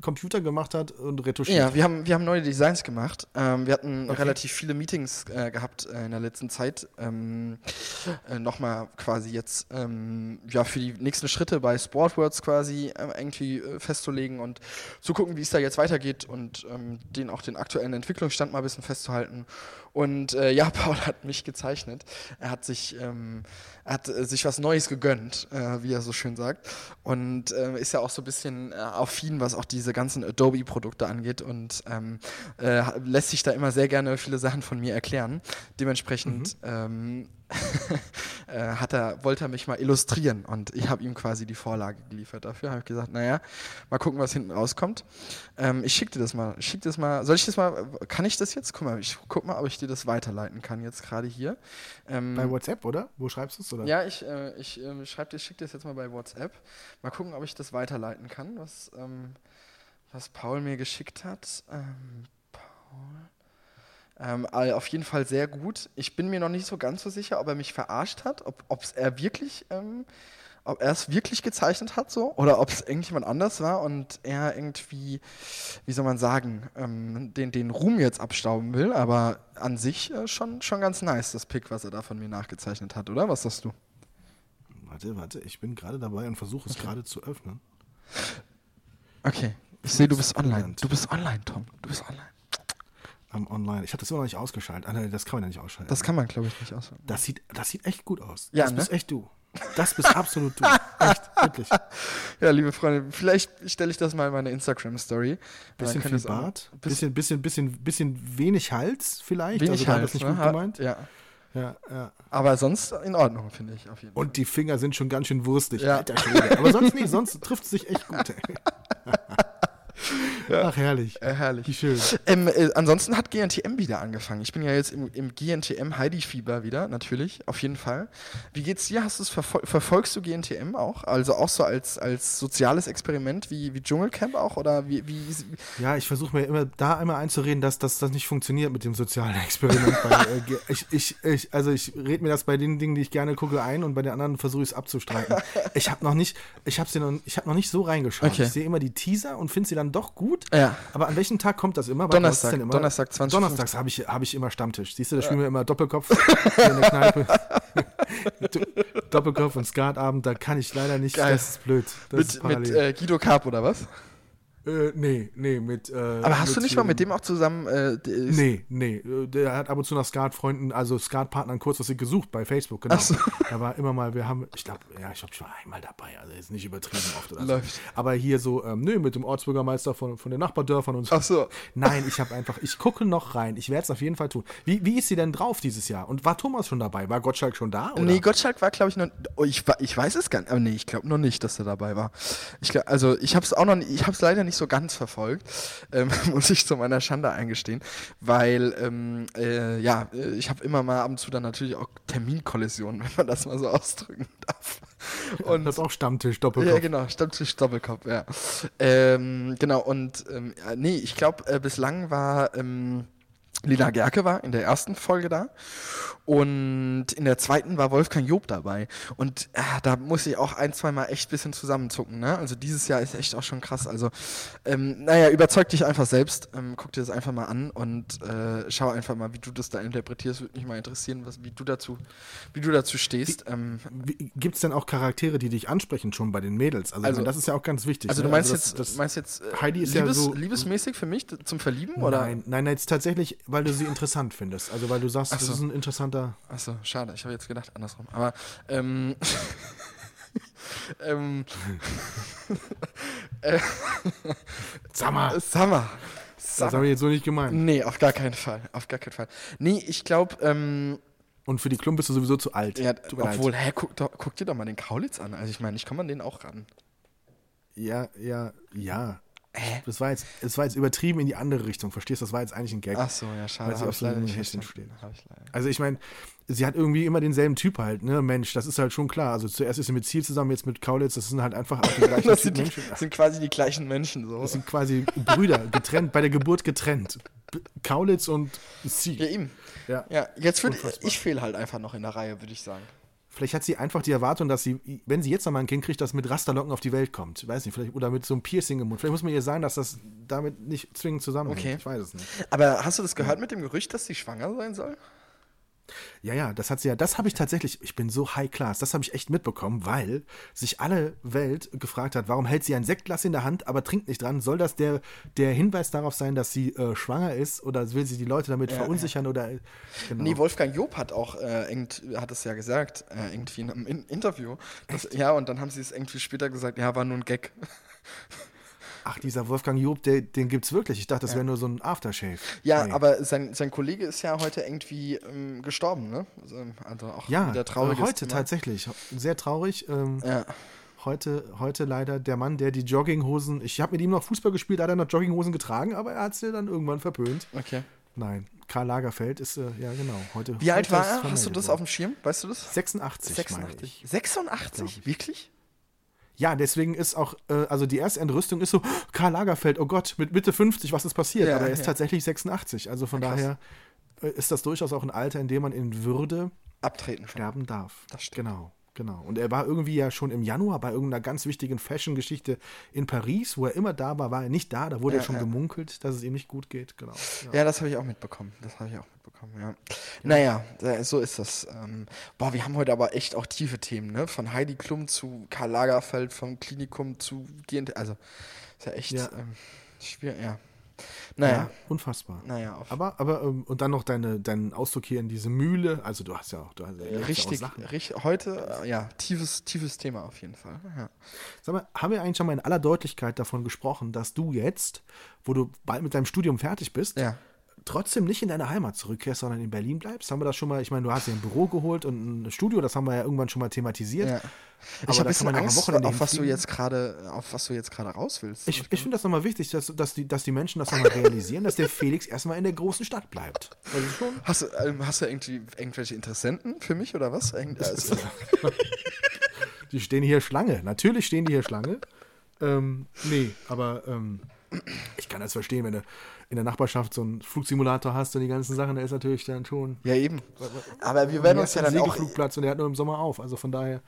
Computer gemacht hat und retuschiert. Ja, wir haben, wir haben neue Designs gemacht. Ähm, wir hatten relativ viele Meetings äh, gehabt äh, in der letzten Zeit. Ähm, äh, Nochmal quasi jetzt ähm, ja, für die nächsten Schritte bei Sportwords quasi äh, irgendwie äh, festzulegen und zu gucken, wie es da jetzt weitergeht und ähm, den auch den aktuellen Entwicklungsstand mal ein bisschen festzuhalten. Und äh, ja, Paul hat mich gezeichnet. Er hat sich, ähm, er hat äh, sich was Neues gegönnt, äh, wie er so schön sagt. Und ähm, ist ja auch so ein bisschen äh, affin, was auch diese ganzen Adobe-Produkte angeht und ähm, äh, lässt sich da immer sehr gerne viele Sachen von mir erklären. Dementsprechend ähm, äh, hat er, wollte er mich mal illustrieren und ich habe ihm quasi die Vorlage geliefert. Dafür habe ich gesagt, naja, mal gucken, was hinten rauskommt. Ähm, ich schicke dir das mal. Schick das mal. Soll ich das mal? Kann ich das jetzt? Guck mal, ich guck mal, ob ich dir das weiterleiten kann jetzt gerade hier. Ähm, Bei WhatsApp, oder? Wo schreibst du es? oder? ja, ich, äh, ich äh, schreib dir, schick dir das jetzt mal bei WhatsApp. Mal gucken, ob ich das weiterleiten kann, was, ähm, was Paul mir geschickt hat. Ähm, Paul. Ähm, auf jeden Fall sehr gut. Ich bin mir noch nicht so ganz so sicher, ob er mich verarscht hat, ob ob's er wirklich, ähm, ob er es wirklich gezeichnet hat so oder ob es irgendjemand anders war und er irgendwie, wie soll man sagen, ähm, den, den Ruhm jetzt abstauben will. Aber an sich äh, schon, schon ganz nice, das Pick, was er da von mir nachgezeichnet hat, oder? Was sagst du? Warte, warte, ich bin gerade dabei und versuche es gerade zu öffnen. Okay. Ich sehe, du bist online. Du bist online, Tom. Du bist online. Am Online. Ich habe das immer noch nicht ausgeschaltet. Ah, nein, das kann man ja nicht ausschalten. Das kann man, glaube ich, nicht auswählen. Das sieht, das sieht echt gut aus. Ja, das ne? bist echt du. Das bist absolut du. Echt, wirklich. Ja, liebe Freunde, vielleicht stelle ich das mal in meine Instagram-Story. Bisschen viel Bart, bisschen, bisschen, bisschen, bisschen wenig Hals vielleicht. Wenig also halt, das nicht ne? gut gemeint. Ja. Ja, ja. Aber sonst in Ordnung, finde ich, auf jeden Fall. Und die Finger sind schon ganz schön wurstig. Ja. Alter Schwede. Aber sonst nicht, sonst trifft es sich echt gut. Ey. Ach, herrlich. Äh, herrlich. Wie schön. Ähm, äh, ansonsten hat GNTM wieder angefangen. Ich bin ja jetzt im, im GNTM Heidi-Fieber wieder, natürlich, auf jeden Fall. Wie geht's dir? Hast du's verfol verfolgst du GNTM auch? Also auch so als, als soziales Experiment wie, wie Dschungelcamp auch? Oder wie, wie, Ja, ich versuche mir immer da einmal einzureden, dass, dass das nicht funktioniert mit dem sozialen Experiment. weil, äh, ich, ich, ich, also ich rede mir das bei den Dingen, die ich gerne gucke, ein und bei den anderen versuche ich es abzustreiten. Ich habe noch nicht, ich habe noch, ich hab noch nicht so reingeschaut. Okay. Ich sehe immer die Teaser und finde sie dann doch gut. Ja. Aber an welchem Tag kommt das immer? Warte, ist Donnerstag. immer? Donnerstag 20 Donnerstags habe ich, hab ich immer Stammtisch. Siehst du, da spielen wir immer Doppelkopf in der Kneipe. Do- Doppelkopf und Skatabend, da kann ich leider nicht. Geil. Das ist blöd. Das ist mit, mit parallel. äh, Guido Karp oder was? Äh, nee, nee, mit. Äh, Aber hast du nicht mal mit dem auch zusammen. Äh, Nee, nee. äh, Der hat ab und zu nach Skat-Freunden, also Skat-Partnern kurzfristig gesucht bei Facebook, genau. Ach so. Da war immer mal, wir haben, ich glaube, ja, ich glaube, ich war einmal dabei, also jetzt nicht übertrieben oft oder Läuft. so. Aber hier so, ähm, nö, mit dem Ortsbürgermeister von, von den Nachbardörfern und so. Ach so. Nein, ich habe einfach, ich gucke noch rein. Ich werde es auf jeden Fall tun. Wie, wie ist sie denn drauf dieses Jahr? Und war Thomas schon dabei? War Gottschalk schon da? Oder? Nee, Gottschalk war, glaube ich, noch. Oh, ich, ich weiß es gar nicht. Aber nee, ich glaube noch nicht, dass er dabei war. Ich glaub, also, ich habe es auch noch. Ich habe es leider nicht so ganz verfolgt. Ähm, muss ich zu meiner Schande eingestehen. Weil, ähm, äh, ja, äh, ich habe immer mal ab und zu dann natürlich auch Terminkollisionen, wenn man das mal so ausdrücken darf. Und das ist auch Stammtisch, Doppelkopf. ja, genau, Stammtisch Doppelkopf, ja. Ähm, genau, und ähm, ja, nee, ich glaube, äh, bislang war Lina Gerke war in der ersten Folge da und in der zweiten war Wolfgang Job dabei. Und äh, da muss ich auch ein, zwei Mal echt ein bisschen zusammenzucken. Ne? Also dieses Jahr ist echt auch schon krass. Also, ähm, naja, überzeug dich einfach selbst. Ähm, guck dir das einfach mal an und äh, schau einfach mal, wie du das da interpretierst. Würde mich mal interessieren, was, wie, du dazu, wie du dazu stehst. Ähm, Gibt es denn auch Charaktere, die dich ansprechen schon bei den Mädels? Also, Also- meine, das ist ja auch ganz wichtig. also ne? du meinst das- jetzt, das- meinst jetzt äh, Heidi ist ja Liebes, so- liebesmäßig für mich zum Verlieben? Oder? Nein, nein, nein, jetzt tatsächlich, weil du sie interessant findest. Also weil du sagst, Ach das ist ein interessanter. Achso, schade, ich habe jetzt gedacht andersrum. Aber ähm, ähm, äh, mal, Summer. das habe ich jetzt so nicht gemeint. Nee, auf gar keinen Fall. Auf gar keinen Fall. Nee, ich glaube, ähm, Und für die Klump bist du sowieso zu alt. ja, obwohl, hä, guck, doch, guck dir doch mal den Kaulitz an. Also ich meine, ich komme an den auch ran. Ja, ja, ja. Hä? Das war jetzt, das war jetzt übertrieben in die andere Richtung. Verstehst du? Das war jetzt eigentlich ein Gag. Ach so, ja, schade. Weil sie hab auf ich so leider einem nicht Häschen leider. Also ich meine, sie hat irgendwie immer denselben Typ halt, ne? Mensch, das ist halt schon klar. Also zuerst ist sie mit Ziel zusammen, jetzt mit Kaulitz, das sind halt einfach auch die gleichen Das sind, Menschen. das sind quasi die gleichen Menschen so. Das sind quasi Brüder, getrennt, bei der Geburt getrennt. Kaulitz und Ja, Ziel. eben. Ja. Ja, jetzt würde ich fehle halt einfach noch in der Reihe, würde ich sagen. Vielleicht hat sie einfach die Erwartung, dass sie, wenn sie jetzt noch mal ein Kind kriegt, das mit Rasterlocken auf die Welt kommt. Weiß nicht, vielleicht, oder mit so einem Piercing im Mund. Vielleicht muss man ihr sagen, dass das damit nicht zwingend zusammenhängt. Okay. Ich weiß es nicht. Aber hast du das gehört mit dem Gerücht, dass sie schwanger sein soll? Ja, ja, das hat sie ja, das habe ich tatsächlich, ich bin so high class, das habe ich echt mitbekommen, weil sich alle Welt gefragt hat, warum hält sie ein Sektglas in der Hand, aber trinkt nicht dran? Soll das der, der Hinweis darauf sein, dass sie äh, schwanger ist oder will sie die Leute damit verunsichern oder genau. Nee, Wolfgang Job hat auch äh, irgend, hat es ja gesagt, äh, irgendwie in einem in Interview. Das, ja, und dann haben sie es irgendwie später gesagt, ja, war nur ein Gag. Ach, dieser Wolfgang Job, der, den gibt's wirklich. Ich dachte, das wäre nur so ein Aftershave. Ja, Nee. aber sein, sein Kollege ist ja heute irgendwie ähm, gestorben, ne? Also, also auch ja, wieder äh, trauriges heute Thema. tatsächlich. Sehr traurig. Ähm, Ja. Heute, heute leider der Mann, der die Jogginghosen. Ich habe mit ihm noch Fußball gespielt, hat er noch Jogginghosen getragen, aber er hat sie dann irgendwann verpönt. Okay. Nein, Karl Lagerfeld ist, äh, ja genau, heute. Wie alt war er? Hast du das auf dem Schirm? Weißt du das? 86, meine ich. 86? Wirklich? Ja, deswegen ist auch, äh, also die erste Entrüstung ist so, Karl Lagerfeld, oh Gott, mit Mitte 50, was ist passiert? Ja, Aber er ist ja. tatsächlich 86. Also von Krass. daher äh, ist das durchaus auch ein Alter, in dem man in Würde Abtreten sterben darf. Das stimmt. Genau, genau. Und er war irgendwie ja schon im Januar bei irgendeiner ganz wichtigen Fashion-Geschichte in Paris, wo er immer da war, war er nicht da. Da wurde Ja, ja, schon ja. gemunkelt, dass es ihm nicht gut geht. Genau. Ja. Ja, das habe ich auch mitbekommen. Das habe ich auch mitbekommen, ja. Naja, so ist das. Ähm, boah, wir haben heute aber echt auch tiefe Themen, ne? Von Heidi Klum zu Karl Lagerfeld, vom Klinikum zu GNT. Also, ist ja echt. Ähm, schwierig, ja. Naja, Ja, unfassbar. naja, auf, Aber, aber, ähm, und dann noch deine, deinen Ausdruck hier in diese Mühle. Also du hast ja auch, du hast, ja auch richtig, Sachen. richtig, heute, äh, ja, tiefes, tiefes Thema auf jeden Fall. Ja. Sag mal, haben wir eigentlich schon mal in aller Deutlichkeit davon gesprochen, dass du jetzt, wo du bald mit deinem Studium fertig bist, ja. Trotzdem nicht in deine Heimat zurückkehrst, sondern in Berlin bleibst? Haben wir das schon mal, ich meine, du hast ja ein Büro geholt und ein Studio, das haben wir ja irgendwann schon mal thematisiert. Ja. Aber Ich habe ein Angst, Wochenende auf was du jetzt gerade, auf was du jetzt gerade raus willst. Ich, ich finde das nochmal wichtig, dass, dass, die, dass die Menschen das nochmal realisieren, dass der Felix erstmal in der großen Stadt bleibt. Also schon. Hast du, ähm, hast du irgendwie irgendwelche Interessenten für mich oder was? Irgend- Also, Die stehen hier Schlange. Natürlich stehen die hier Schlange. Ähm, nee, aber ähm, ich kann das verstehen, wenn du in der Nachbarschaft so einen Flugsimulator hast und die ganzen Sachen, der ist natürlich dann schon. ja, eben. Aber wir werden uns ja dann auch. Segelflugplatz und der hat nur im Sommer auf. Also von daher.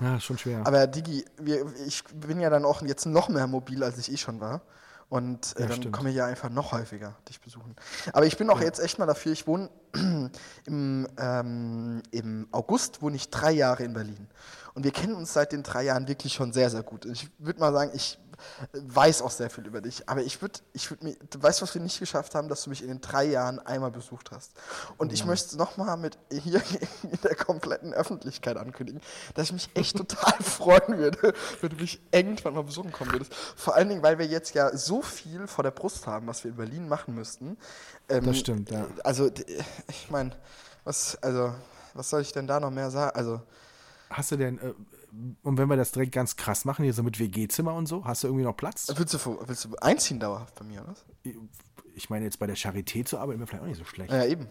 Ja, ist schon schwer. Aber Digi, wir, ich bin ja dann auch jetzt noch mehr mobil, als ich eh schon war. Und äh, Ja, dann stimmt. komme ich ja einfach noch häufiger dich besuchen. Aber ich bin auch jetzt echt mal dafür, ich wohne im, ähm, im August wohne ich drei Jahre in Berlin. Und wir kennen uns seit den drei Jahren wirklich schon sehr, sehr gut. Ich würde mal sagen, ich weiß auch sehr viel über dich. Aber ich würde, ich würde mir, du weißt, was wir nicht geschafft haben, dass du mich in den drei Jahren einmal besucht hast. Und ich möchte nochmal mit hier in der kompletten Öffentlichkeit ankündigen, dass ich mich echt total freuen würde, wenn du mich irgendwann mal besuchen kommen würdest. Vor allen Dingen, weil wir jetzt ja so viel vor der Brust haben, was wir in Berlin machen müssten. Ähm, Das stimmt, ja. Also, d- ich meine, was, also, was soll ich denn da noch mehr sagen? Also, Hast du denn, äh, und wenn wir das direkt ganz krass machen, hier so mit WG-Zimmer und so, hast du irgendwie noch Platz? willst du, willst du einziehen dauerhaft bei mir, oder? was? Ich meine, jetzt bei der Charité zu arbeiten, wäre vielleicht auch nicht so schlecht. Ja, eben.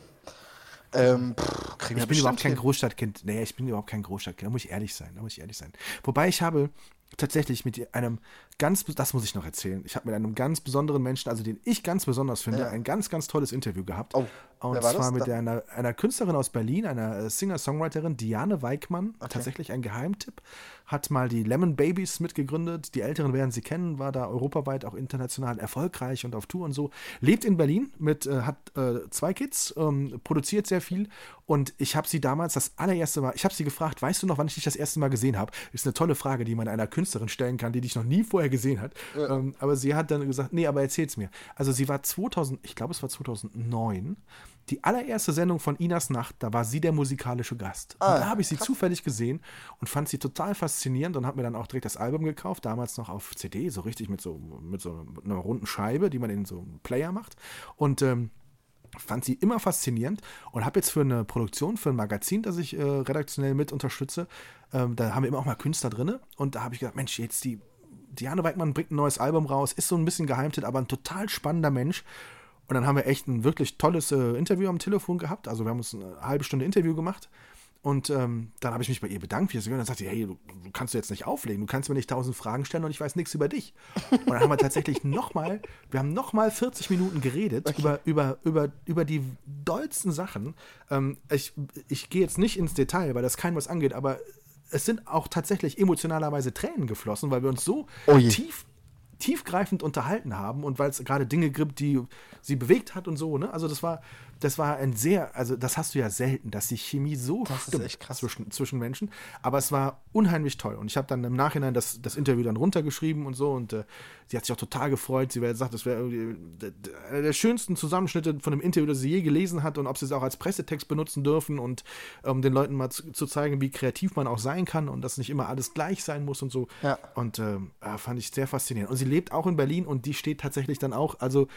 Ähm, pff, Ich bin überhaupt kein hin. Großstadtkind. Nee, ich bin überhaupt kein Großstadtkind. Da muss ich ehrlich sein. Da muss ich ehrlich sein. Wobei ich habe tatsächlich mit einem ganz, das muss ich noch erzählen. Ich habe mit einem ganz besonderen Menschen, also den ich ganz besonders finde, Ja. ein ganz, ganz tolles Interview gehabt. Oh, Und zwar mit Da- einer, einer Künstlerin aus Berlin, einer äh, Singer-Songwriterin, Diane Weikmann. Tatsächlich ein Geheimtipp. Hat mal die Lemon Babies mitgegründet. Die Älteren werden sie kennen, war da europaweit auch international erfolgreich und auf Tour und so. Lebt in Berlin mit, äh, hat äh, zwei Kids, ähm, produziert sehr viel. Und ich habe sie damals das allererste Mal, ich habe sie gefragt, weißt du noch, wann ich dich das erste Mal gesehen habe? Ist eine tolle Frage, die man einer Künstlerin stellen kann, die dich noch nie vorher gesehen hat. Ähm, aber sie hat dann gesagt, nee, aber erzähl's mir. Also sie war 2000, ich glaube es war 2009, die allererste Sendung von Inas Nacht, da war sie der musikalische Gast. Und da habe ich sie zufällig gesehen und fand sie total faszinierend und habe mir dann auch direkt das Album gekauft, damals noch auf CD, so richtig mit so, mit so einer runden Scheibe, die man in so einen Player macht. Und ähm, fand sie immer faszinierend und habe jetzt für eine Produktion, für ein Magazin, das ich äh, redaktionell mit unterstütze, ähm, da haben wir immer auch mal Künstler drin und da habe ich gedacht, Mensch, jetzt die Diane Weidmann bringt ein neues Album raus, ist so ein bisschen Geheimtipp, aber ein total spannender Mensch. Und dann haben wir echt ein wirklich tolles äh, Interview am Telefon gehabt. Also wir haben uns eine halbe Stunde Interview gemacht. Und ähm, dann habe ich mich bei ihr bedankt, wie sie gehört. Und dann sagt sie, hey, du, du kannst du jetzt nicht auflegen, du kannst mir nicht tausend Fragen stellen und ich weiß nichts über dich. Und dann haben wir tatsächlich nochmal, wir haben nochmal 40 Minuten geredet über, über, über, über die dollsten Sachen. Ähm, ich ich gehe jetzt nicht ins Detail, weil das keinem was angeht, aber es sind auch tatsächlich emotionalerweise Tränen geflossen, weil wir uns so Oh tief tiefgreifend unterhalten haben und weil es gerade Dinge gibt, die sie bewegt hat und so, ne? Also das war, das war ein sehr, also das hast du ja selten, dass die Chemie so Das ist stimmt zwischen, zwischen Menschen. Aber es war unheimlich toll. Und ich habe dann im Nachhinein das, das Interview dann runtergeschrieben und so und äh, sie hat sich auch total gefreut. Sie gesagt, das wäre einer der schönsten Zusammenschnitte von einem Interview, das sie je gelesen hat und ob sie es auch als Pressetext benutzen dürfen und um den Leuten mal zu, zu zeigen, wie kreativ man auch sein kann und dass nicht immer alles gleich sein muss und so. Ja. Und ähm, ja, fand ich sehr faszinierend. Und sie lebt auch in Berlin und die steht tatsächlich dann auch, also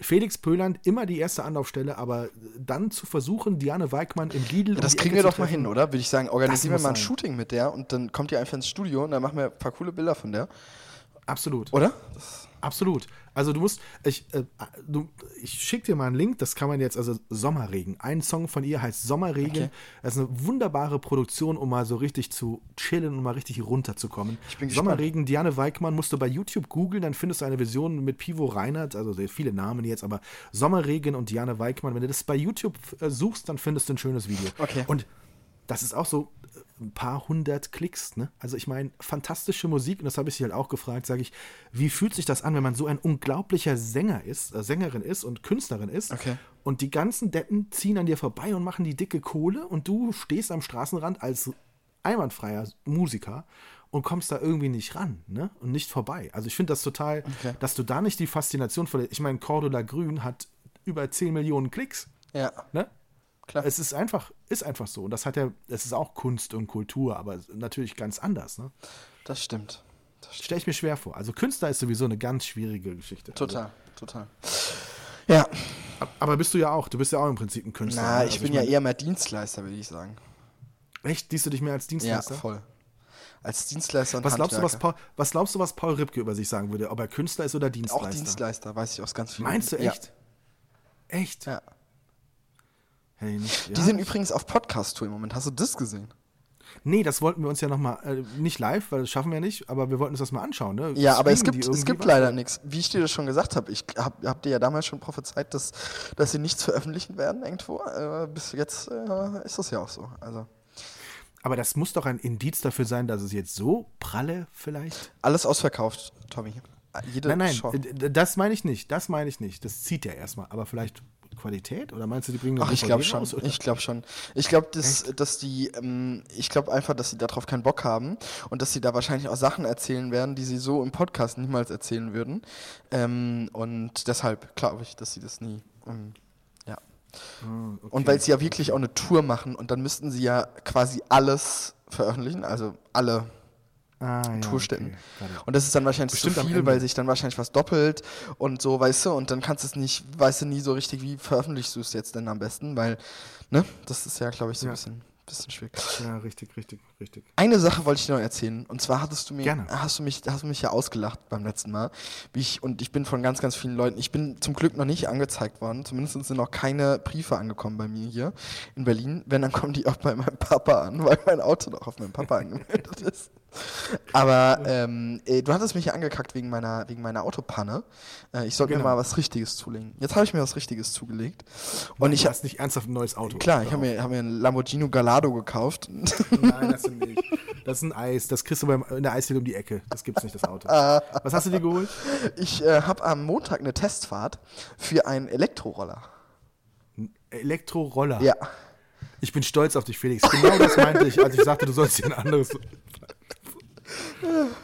Felix Pöland immer die erste Anlaufstelle, aber dann zu versuchen, Diane Weikmann im Lidl. um Das die kriegen Ecke wir doch mal hin, oder? Würde ich sagen, organisieren wir mal ein sein. Shooting mit der und dann kommt ihr einfach ins Studio und dann machen wir ein paar coole Bilder von der. Absolut. Oder? Absolut. Also du musst, ich, äh, du, ich schicke dir mal einen Link, das kann man jetzt, also Sommerregen. Ein Song von ihr heißt Sommerregen. Okay. Das ist eine wunderbare Produktion, um mal so richtig zu chillen und mal richtig runterzukommen. Ich bin gespannt. Sommerregen, Diane Weikmann, musst du bei YouTube googeln, dann findest du eine Version mit Pivo Reinhardt, also sehr viele Namen jetzt, aber Sommerregen und Diane Weikmann, wenn du das bei YouTube äh, suchst, dann findest du ein schönes Video. Okay. Und das ist auch so ein paar hundert Klicks. Ne? Also ich meine, fantastische Musik, und das habe ich sie halt auch gefragt, sage ich, wie fühlt sich das an, wenn man so ein unglaublicher Sänger ist, äh, Sängerin ist und Künstlerin ist Okay. und die ganzen Deppen ziehen an dir vorbei und machen die dicke Kohle und du stehst am Straßenrand als einwandfreier Musiker und kommst da irgendwie nicht ran ne? und nicht vorbei. Also ich finde das total, Okay. dass du da nicht die Faszination verlierst. Ich meine, Cordula Grün hat über 10 Millionen Klicks. Ja. Ne? Klar. Es ist einfach, ist einfach so. Und das hat ja, es ist auch Kunst und Kultur, aber natürlich ganz anders. Ne? Das stimmt. Das stimmt. Stelle ich mir schwer vor. Also Künstler ist sowieso eine ganz schwierige Geschichte. Total, total. Ja, Aber bist du ja auch. Du bist ja auch im Prinzip ein Künstler. Na, ne? ich Also bin ja mein, eher mehr Dienstleister, würde ich sagen. Echt? Siehst du dich mehr als Ja, Dienstleister? voll. Als Dienstleister und was glaubst, du, was. Paul, was glaubst du, was Paul Ripke über sich sagen würde? Ob er Künstler ist oder Dienstleister? Auch Dienstleister, weiß ich aus ganz vielen. Meinst du Ja. echt? Echt? Ja. Hey, nicht, Die ja? sind übrigens auf Podcast-Tour im Moment. Hast du das gesehen? Nee, das wollten wir uns ja nochmal, äh, nicht live, weil das schaffen wir nicht, aber wir wollten uns das mal anschauen. Ne? Ja, aber es die gibt, es gibt leider nichts. Wie ich dir das schon gesagt habe, ich hab, hab dir ja damals schon prophezeit, dass, dass sie nichts veröffentlichen werden irgendwo. Äh, bis jetzt äh, ist das ja auch so. Also Aber das muss doch ein Indiz dafür sein, dass es jetzt so pralle vielleicht. alles ausverkauft, Tommy. Jede Nein, nein, d- das meine ich nicht. Das meine ich nicht. Das zieht ja erstmal. Aber vielleicht Qualität? Oder meinst du, die bringen eine Ach, ich glaube schon. oder? Ich glaube schon. Ich glaube, dass, dass die, ähm, ich glaube einfach, dass sie darauf keinen Bock haben und dass sie da wahrscheinlich auch Sachen erzählen werden, die sie so im Podcast niemals erzählen würden. Ähm, und deshalb glaube ich, dass sie das nie. Ähm, ja. Ah, okay. Und weil sie ja wirklich auch eine Tour machen und dann müssten sie ja quasi alles veröffentlichen, also alle ah, ja, Tourstätten. okay. Und das ist dann wahrscheinlich Bestimmt zu viel, weil sich dann wahrscheinlich was doppelt und so, weißt du, und dann kannst du es nicht, weißt du nie so richtig, wie veröffentlichst du es jetzt denn am besten, weil, ne, das ist ja, glaube ich, so ein Ja. bisschen, bisschen schwierig. Ja, richtig, richtig, richtig. Eine Sache wollte ich dir noch erzählen, und zwar hattest du mir, Gerne. hast du mich, hast du mich ja ausgelacht beim letzten Mal, wie ich, und ich bin von ganz, ganz vielen Leuten, ich bin zum Glück noch nicht angezeigt worden, zumindest sind noch keine Briefe angekommen bei mir hier in Berlin, wenn, dann kommen die auch bei meinem Papa an, weil mein Auto noch auf meinem Papa angemeldet ist. Aber ähm, äh, du hattest mich ja angekackt wegen meiner, wegen meiner Autopanne. Äh, ich sollte Genau. mir mal was Richtiges zulegen. Jetzt habe ich mir was Richtiges zugelegt. Und ich du habe hast nicht ernsthaft ein neues Auto. Klar, ich habe mir, hab mir ein Lamborghini Gallardo gekauft. Nein, das ist nicht. Das ist ein Eis. Das kriegst du beim, in der Eisdiele um die Ecke. Das gibt's nicht, das Auto. Ah. Was hast du dir geholt? Ich äh, habe am Montag eine Testfahrt für einen Elektroroller. Elektroroller. Ja. Ich bin stolz auf dich, Felix. Genau das meinte ich, als ich sagte, du sollst dir ein anderes.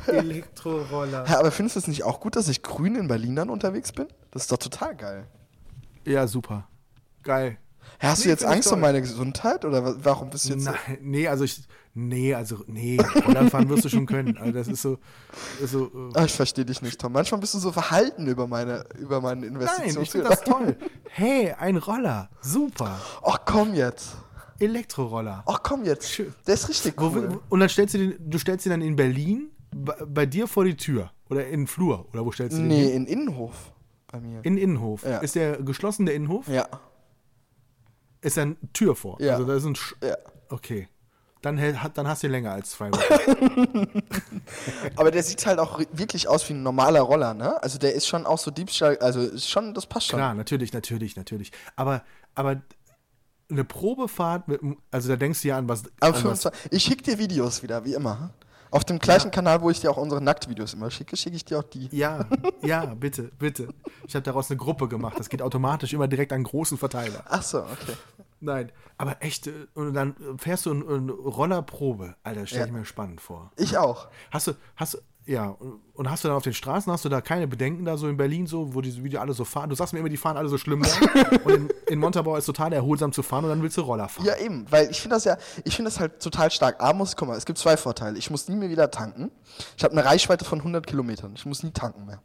Elektroroller. Ja, aber findest du es nicht auch gut, dass ich grün in Berlin dann unterwegs bin? Das ist doch total geil. Ja, super. Geil. Hast Nee, du jetzt Angst um meine Gesundheit oder wa- warum bist du jetzt so? Nein, nee, also ich. Nee, also, nee, Roller fahren wirst du schon können. Also das ist so. Ist so äh, Ah, ich verstehe dich nicht, Tom. Manchmal bist du so verhalten über meine, über meine nein, Investitionen. ich finde das toll. Hey, ein Roller. Super. Ach komm jetzt. Elektroroller. Ach komm jetzt. Schön. Der ist richtig cool. und dann stellst du den, du stellst ihn dann in Berlin bei, bei dir vor die Tür. Oder in den Flur. Oder wo stellst du den? Nee, hin? in Innenhof bei mir. In Innenhof. Ja. Ist der geschlossen, der Innenhof? ja, Ist da eine Tür vor? Ja. Also da ist ein Sch ja. Okay. Dann, dann hast du ihn länger als zwei Wochen. Aber der sieht halt auch wirklich aus wie ein normaler Roller, ne? Also der ist schon auch so Diebstahl, also ist schon, das passt schon. Klar, natürlich, natürlich, natürlich. Aber, aber eine Probefahrt, mit, also da denkst du ja an was. Aber an was 25, ich schicke dir Videos wieder, wie immer. Auf dem gleichen Kanal, wo ich dir auch unsere Nacktvideos immer schicke, schicke ich dir auch die. ja, ja, bitte, bitte. Ich habe daraus eine Gruppe gemacht. Das geht automatisch immer direkt an einen großen Verteiler. Ach so, okay. Nein, aber echt, äh, und dann fährst du eine Rollerprobe. Alter, stell Ja. ich mir spannend vor. Ich auch. Hast du, hast du, ja, und- hast du dann auf den Straßen, hast du da keine Bedenken da so in Berlin so, wo die, wie die alle so fahren? Du sagst mir immer, die fahren alle so schlimm da. und in, in Montabaur ist total erholsam zu fahren und dann willst du Roller fahren. Ja, eben, weil ich finde das ja, ich finde das halt total stark. A, muss, guck mal, es gibt zwei Vorteile. Ich muss nie mehr wieder tanken. Ich habe eine Reichweite von 100 Kilometern. Ich muss nie tanken mehr.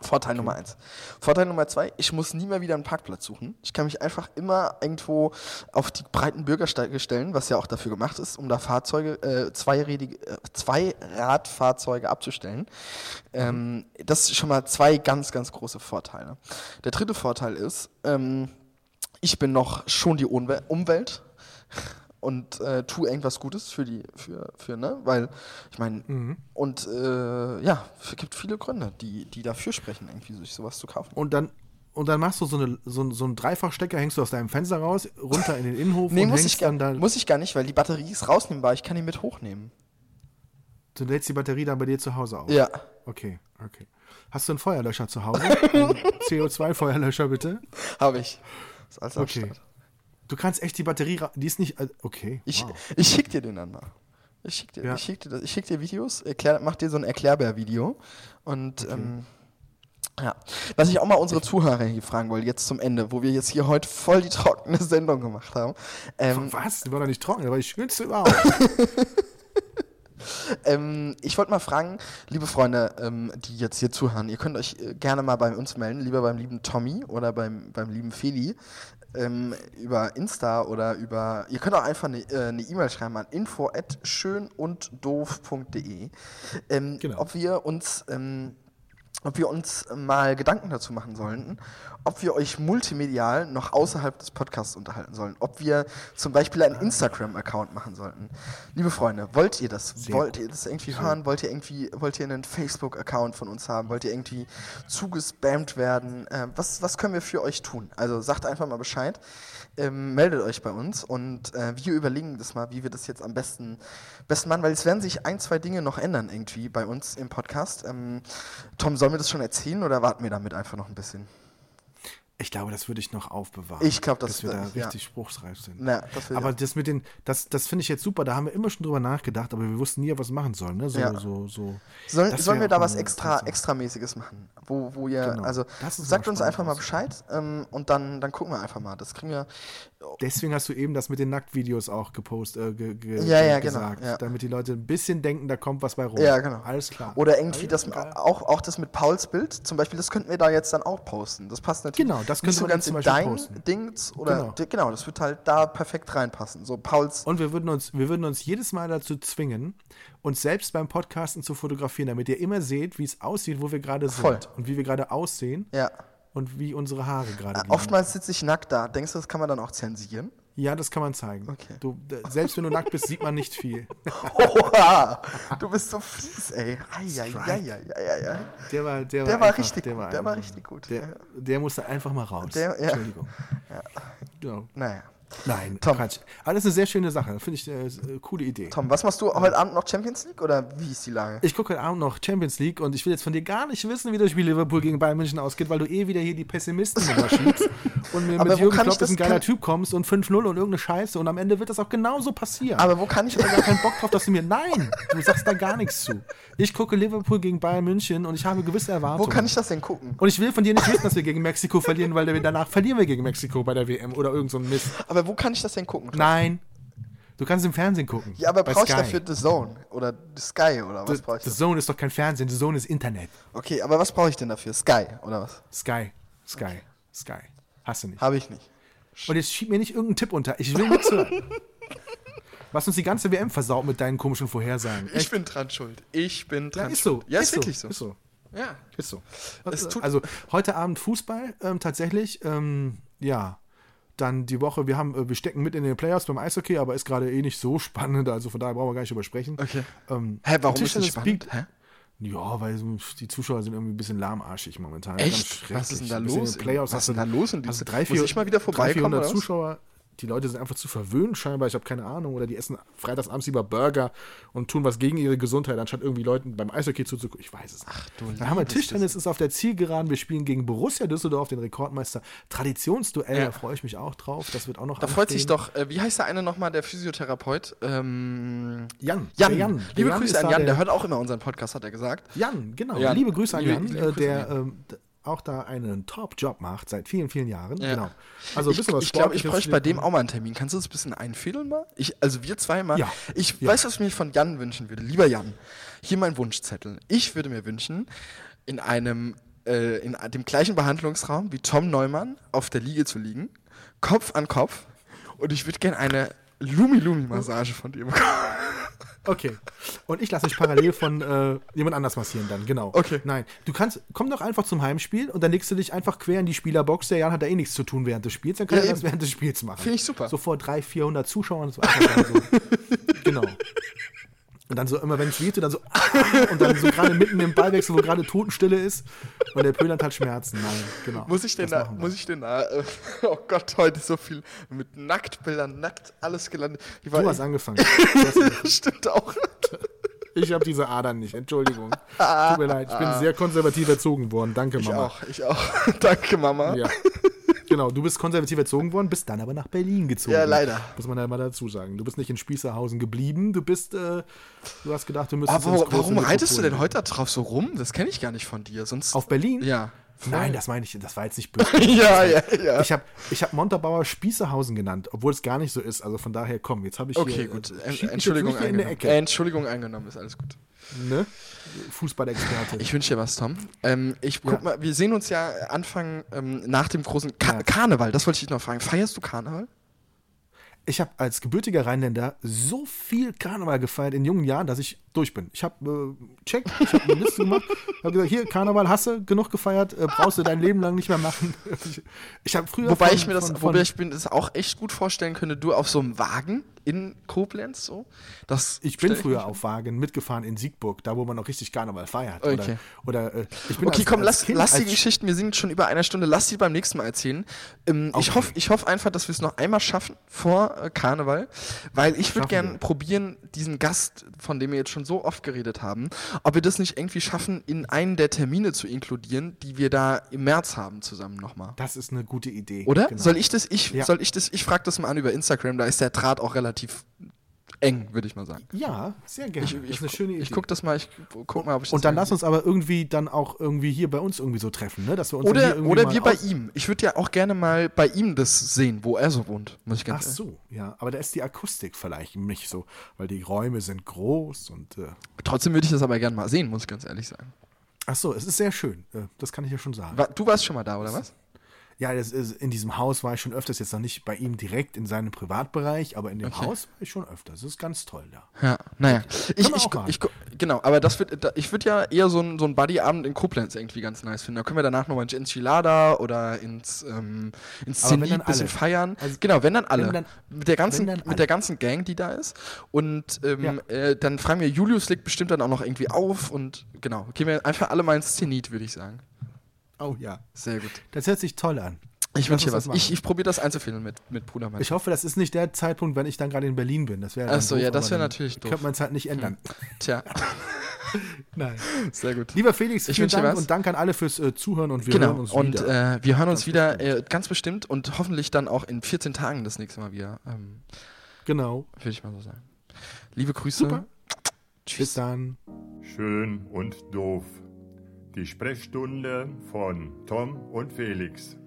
Vorteil Nummer eins. Vorteil Nummer zwei, ich muss nie mehr wieder einen Parkplatz suchen. Ich kann mich einfach immer irgendwo auf die breiten Bürgersteige stellen, was ja auch dafür gemacht ist, um da Fahrzeuge, äh, zweirädige, äh, Zweiradfahrzeuge abzustellen. Ähm, das ist schon mal zwei ganz, ganz große Vorteile. Der dritte Vorteil ist, ähm, ich bin noch schon die Umwel Umwelt und äh, tue irgendwas Gutes für die, für, für ne? Weil, ich meine, und äh, ja, es gibt viele Gründe, die, die dafür sprechen, irgendwie sich sowas zu kaufen. Und dann, und dann machst du so, eine, so, so einen Dreifachstecker, hängst du aus deinem Fenster raus, runter in den Innenhof Nee, und muss hängst ich, gar, dann da. muss ich gar nicht, weil die Batterie ist rausnehmbar, ich kann die mit hochnehmen. Du lädst die Batterie dann bei dir zu Hause auf. Ja, Okay, okay. Hast du einen Feuerlöscher zu Hause? Einen CO2-Feuerlöscher bitte? habe ich. Ist alles Okay. Start. Du kannst echt die Batterie, die ist nicht, äh, okay. Ich, wow. ich schick dir den dann mal. Ich schick dir, Ja. ich schick dir, ich schick dir Videos, erklär, mach dir so ein Erklärbär-Video. Und ähm, ja, was ich auch mal unsere Zuhörer hier fragen wollte, jetzt zum Ende, wo wir jetzt hier heute voll die trockene Sendung gemacht haben. Ähm, Was? Die war doch nicht trocken, aber die schönste überhaupt. Ähm, ich wollte mal fragen, liebe Freunde, ähm, die jetzt hier zuhören, ihr könnt euch äh, gerne mal bei uns melden, lieber beim lieben Tommy oder beim, beim lieben Feli. Ähm, über Insta oder über, ihr könnt auch einfach eine äh, E-Mail schreiben an info at schönunddoof.de, ähm, Genau. ob wir uns ähm, ob wir uns mal Gedanken dazu machen sollten, ob wir euch multimedial noch außerhalb des Podcasts unterhalten sollen, ob wir zum Beispiel einen Instagram-Account machen sollten. Liebe Freunde, wollt ihr das? Sehr wollt ihr das irgendwie hören? Wollt ihr irgendwie, wollt ihr einen Facebook-Account von uns haben? Wollt ihr irgendwie zugespammt werden? Äh, was, was können wir für euch tun? Also sagt einfach mal Bescheid. Ähm, meldet euch bei uns und äh, wir überlegen das mal, wie wir das jetzt am besten, besten machen, weil es werden sich ein, zwei Dinge noch ändern irgendwie bei uns im Podcast. Ähm, Tom, sollen wir das schon erzählen oder warten wir damit einfach noch ein bisschen? Ich glaube, das würde ich noch aufbewahren. Ich glaube, das- dass wir da ja. richtig spruchsreif sind. Na, das aber das mit den, das, das finde ich jetzt super. Da haben wir immer schon drüber nachgedacht, aber wir wussten nie, was wir machen sollen. Ne? So, Ja. so, so. Sollen, Das sollen wir da was extra, extramäßiges machen? Wo, wo ihr, Genau. also sagt uns einfach mal. Bescheid ähm, und dann, dann gucken wir einfach mal. Das kriegen wir. Deswegen hast du eben das mit den Nacktvideos auch gepostet, äh, ge, ge, Ja, ja, gesagt, genau, ja. damit die Leute ein bisschen denken, da kommt was bei rum. Ja, genau. Alles klar. Oder irgendwie das, auch, auch das mit Pauls Bild, zum Beispiel, das könnten wir da jetzt dann auch posten. Das passt natürlich Genau, das nicht könnte so man ganz in dein posten. Dings. Oder Genau. genau. genau, das wird halt da perfekt reinpassen. So Pauls. Und wir würden uns, wir würden uns jedes Mal dazu zwingen, uns selbst beim Podcasten zu fotografieren, damit ihr immer seht, wie es aussieht, wo wir gerade sind. Voll. Und wie wir gerade aussehen Ja. Und wie unsere Haare gerade liegen. Oftmals sitze ich nackt da. Denkst du, das kann man dann auch zensieren? Ja, das kann man zeigen. Okay. Du, selbst wenn du nackt bist, sieht man nicht viel. Oha! Du bist so fies, ey. Eieieiei. Der war, der Der war einfach, richtig der gut, war der war richtig gut. Der, der musste einfach mal raus. Der- ja. Entschuldigung. Genau. Naja. Nein, Tom. Quatsch. Aber das ist eine sehr schöne Sache. Finde ich äh, ist eine coole Idee. Tom, was machst du heute Abend noch Champions League oder wie ist die Lage? Ich gucke heute Abend noch Champions League und ich will jetzt von dir gar nicht wissen, wie das Spiel Liverpool gegen Bayern München ausgeht, weil du eh wieder hier die Pessimisten schiebst und mir Aber mit wo Jürgen Klopp ist ein geiler Typ kommst und 5-0 und irgendeine Scheiße und am Ende wird das auch genauso passieren. Aber wo kann ich ich habe gar keinen Bock drauf, dass du mir. Nein, du sagst da gar nichts zu. Ich gucke Liverpool gegen Bayern München und ich habe gewisse Wo Erwartungen. kann ich das denn gucken? und ich will von dir nicht wissen, dass wir gegen Mexiko verlieren, weil danach verlieren wir gegen Mexiko bei der WM oder irgend so ein Mist. Aber wo kann ich das denn gucken? Nein. Du kannst im Fernsehen gucken. Ja, aber ich Sky. dafür The Zone oder The Sky oder was The, brauche ich? The? Zone ist doch kein Fernsehen, The Zone ist Internet. Okay, aber was brauche ich denn dafür? Sky oder was? Sky, Sky, Sky. Hast du nicht. Habe ich nicht. Und jetzt schieb mir nicht irgendeinen Tipp unter. Ich will nichts hören. Was uns die ganze WM versaut mit deinen komischen Vorhersagen. Ich bin dran schuld. Ich bin Ja, dran ist so. schuld. Ja, ist, wirklich so. Ist so. Ja. Ist so. Es tut- also heute Abend Fußball ähm, tatsächlich. Ähm, ja. Dann die Woche, wir haben, äh, wir stecken mit in den Playoffs beim Eishockey, aber ist gerade eh nicht so spannend, also von daher brauchen wir gar nicht drüber sprechen. Okay. Ähm, Hä, warum ist das spannend? Hä? Ja, weil die Zuschauer sind irgendwie ein bisschen lahmarschig momentan. Echt? Was ist denn da los Playoffs was ist denn da los in diesem- drei, Muss vier, ich mal wieder vorbeikommen, 300 oder was? Zuschauer. Die Leute sind einfach zu verwöhnt scheinbar. Ich habe keine Ahnung. Oder die essen freitagsabends lieber Burger und tun was gegen ihre Gesundheit, anstatt irgendwie Leuten beim Eishockey zuzugucken. Ich weiß es nicht. du Dann haben wir Tischtennis, ist auf der Zielgeraden. Wir spielen gegen Borussia Düsseldorf, den Rekordmeister. Traditionsduell, Ja. da freue ich mich auch drauf. Das wird auch noch Da freut sich anstehen. doch, äh, wie heißt der eine nochmal, der Physiotherapeut? Ähm, Jan. Jan. Der Jan. Liebe Der Jan Grüße an Jan, der, der hört auch immer unseren Podcast, hat er gesagt. Jan, genau. Jan. Liebe Grüße an Liebe- Jan, liebe äh, Grüße der an ähm, d- auch da einen Top-Job macht seit vielen, vielen Jahren. Ja. Genau. Also ein ich bisschen was ich glaube, ich bräuchte bei dem auch mal einen Termin. Kannst du das ein bisschen einfädeln mal? Ich, also wir zweimal. Ja. Ich Ja. weiß, was ich mir von Jan wünschen würde. Lieber Jan, hier mein Wunschzettel. Ich würde mir wünschen, in einem, äh, in dem gleichen Behandlungsraum wie Tom Neumann auf der Liege zu liegen, Kopf an Kopf. Und ich würde gerne eine Lumi-Lumi-Massage von dir bekommen. Okay. Und ich lasse mich parallel von äh, jemand anders massieren dann, genau. Okay. Nein, du kannst, komm doch einfach zum Heimspiel und dann legst du dich einfach quer in die Spielerbox. Der Jan hat da eh nichts zu tun während des Spiels, dann kann Ja, er das während des Spiels machen. Finde ich super. So vor 300, 400 Zuschauern. So so. genau. Und dann so immer, wenn es weht, dann so und dann so gerade mitten im Ballwechsel, wo gerade Totenstille ist und der Pöhlern hat Schmerzen. Nein, genau. Muss ich denn Das da, muss ich denn da, äh, oh Gott, heute so viel mit Nacktbildern, nackt alles gelandet. Ich war Du hast angefangen. Angefangen. Stimmt auch. Ich habe diese Adern nicht, Entschuldigung. Tut mir leid, ich bin sehr konservativ erzogen worden. Danke, Ich Mama. auch, ich auch. Danke, Mama. Ja. Genau, du bist konservativ erzogen worden, bist dann aber nach Berlin gezogen. Ja, leider. Muss man ja mal dazu sagen. Du bist nicht in Spießerhausen geblieben, du bist, äh, du hast gedacht, du müsstest Aber warum, warum reitest du denn heute da drauf so rum? Das kenne ich gar nicht von dir. Sonst. Auf Berlin? Ja. Nein, das meine ich, das war jetzt nicht böse. ja, ja, ja. Ich habe ich hab Montabaur Spießerhausen genannt, obwohl es gar nicht so ist. Also von daher, komm, jetzt habe ich Okay, hier, gut. äh, jetzt Entschuldigung mehr in eingenommen. Ecke. Entschuldigung eingenommen, ist alles gut. Ne? Fußballexperte. Ich wünsche dir was, Tom. Ähm, ich guck Ja. mal, wir sehen uns ja Anfang ähm, nach dem großen Ka Ja. Karneval. Das wollte ich dich noch fragen. Feierst du Karneval? Ich habe als gebürtiger Rheinländer so viel Karneval gefeiert in jungen Jahren, dass ich durch bin. Ich habe äh, check, ich habe eine Liste gemacht, habe gesagt, hier Karneval hast du genug gefeiert, äh, brauchst du dein Leben lang nicht mehr machen. Ich, habe früher Wobei von- ich mir das, von, wobei ich mir das auch echt gut vorstellen könnte, du auf so einem Wagen in Koblenz so. Das ich bin früher auf Wagen mitgefahren in Siegburg, da wo man noch richtig Karneval feiert. Okay. Oder, oder äh, ich Okay, als, komm, als lass, kind, lass die Geschichten, wir sind schon über einer Stunde, lass die beim nächsten Mal erzählen. Ähm, ich Okay. hoffe ich hoff einfach, dass wir es noch einmal schaffen vor äh, Karneval, weil ich würde gerne probieren, diesen Gast, von dem wir jetzt schon so oft geredet haben, ob wir das nicht irgendwie schaffen, in einen der Termine zu inkludieren, die wir da im März haben zusammen nochmal. Das ist eine gute Idee. Oder? Genau. Soll ich das, ich, Ja. soll ich das, ich frage das mal an über Instagram, da ist der Draht auch relativ eng, würde ich mal sagen. Ja, sehr gerne. Ich, das ich, ist eine schöne Idee. ich guck das mal, ich guck mal, ob ich das und dann lass uns aber irgendwie dann auch irgendwie hier bei uns irgendwie so treffen, ne? Dass wir uns Oder, irgendwie oder wir bei ihm. Ich würde ja auch gerne mal bei ihm das sehen, wo er so wohnt, muss ich Ach ganz ehrlich so, ja. Aber da ist die Akustik vielleicht nicht so, weil die Räume sind groß und. Äh, Trotzdem würde ich das aber gerne mal sehen, muss ich ganz ehrlich sagen. ach so, es ist sehr schön. Äh, das kann ich ja schon sagen. Du warst schon mal da, oder was? Ja, das ist, in diesem Haus war ich schon öfters, jetzt noch nicht bei ihm direkt in seinem Privatbereich, aber in dem Okay. Haus war ich schon öfters. Das ist ganz toll da. Ja, naja. Ich, ich, ich, genau, aber das wird, da, ich würde ja eher so einen so Buddy-Abend in Koblenz irgendwie ganz nice finden. Da können wir danach nochmal ins Enchilada oder ins, ähm, ins Zenit ein bisschen alle. feiern. Also, genau, wenn dann alle. wenn dann- mit, der ganzen, mit der ganzen Gang, die da ist. Und ähm, Ja. äh, dann fragen wir, Julius legt bestimmt dann auch noch irgendwie auf und genau, gehen wir einfach alle mal ins Zenit, würde ich sagen. Oh ja. Sehr gut. Das hört sich toll an. Ich wünsche dir was. Ich, ich probiere das einzufädeln mit, mit Bruder Ich hoffe, das ist nicht der Zeitpunkt, wenn ich dann gerade in Berlin bin. Das wäre Ach so, ja, das wäre natürlich doof. Könnte man es halt nicht ändern. Tja, Nein. sehr gut. Lieber Felix, Ich vielen Dank was. und Dank an alle fürs äh, Zuhören und wir genau, hören uns und wieder. Äh, wir hören uns Das wieder wird äh, ganz bestimmt und hoffentlich dann auch in 14 Tagen das nächste Mal wieder. Ähm, genau. Würde ich mal so sagen. Liebe Grüße. Super. Bis Tschüss. dann. Schön und doof. Die Sprechstunde von Tom und Felix.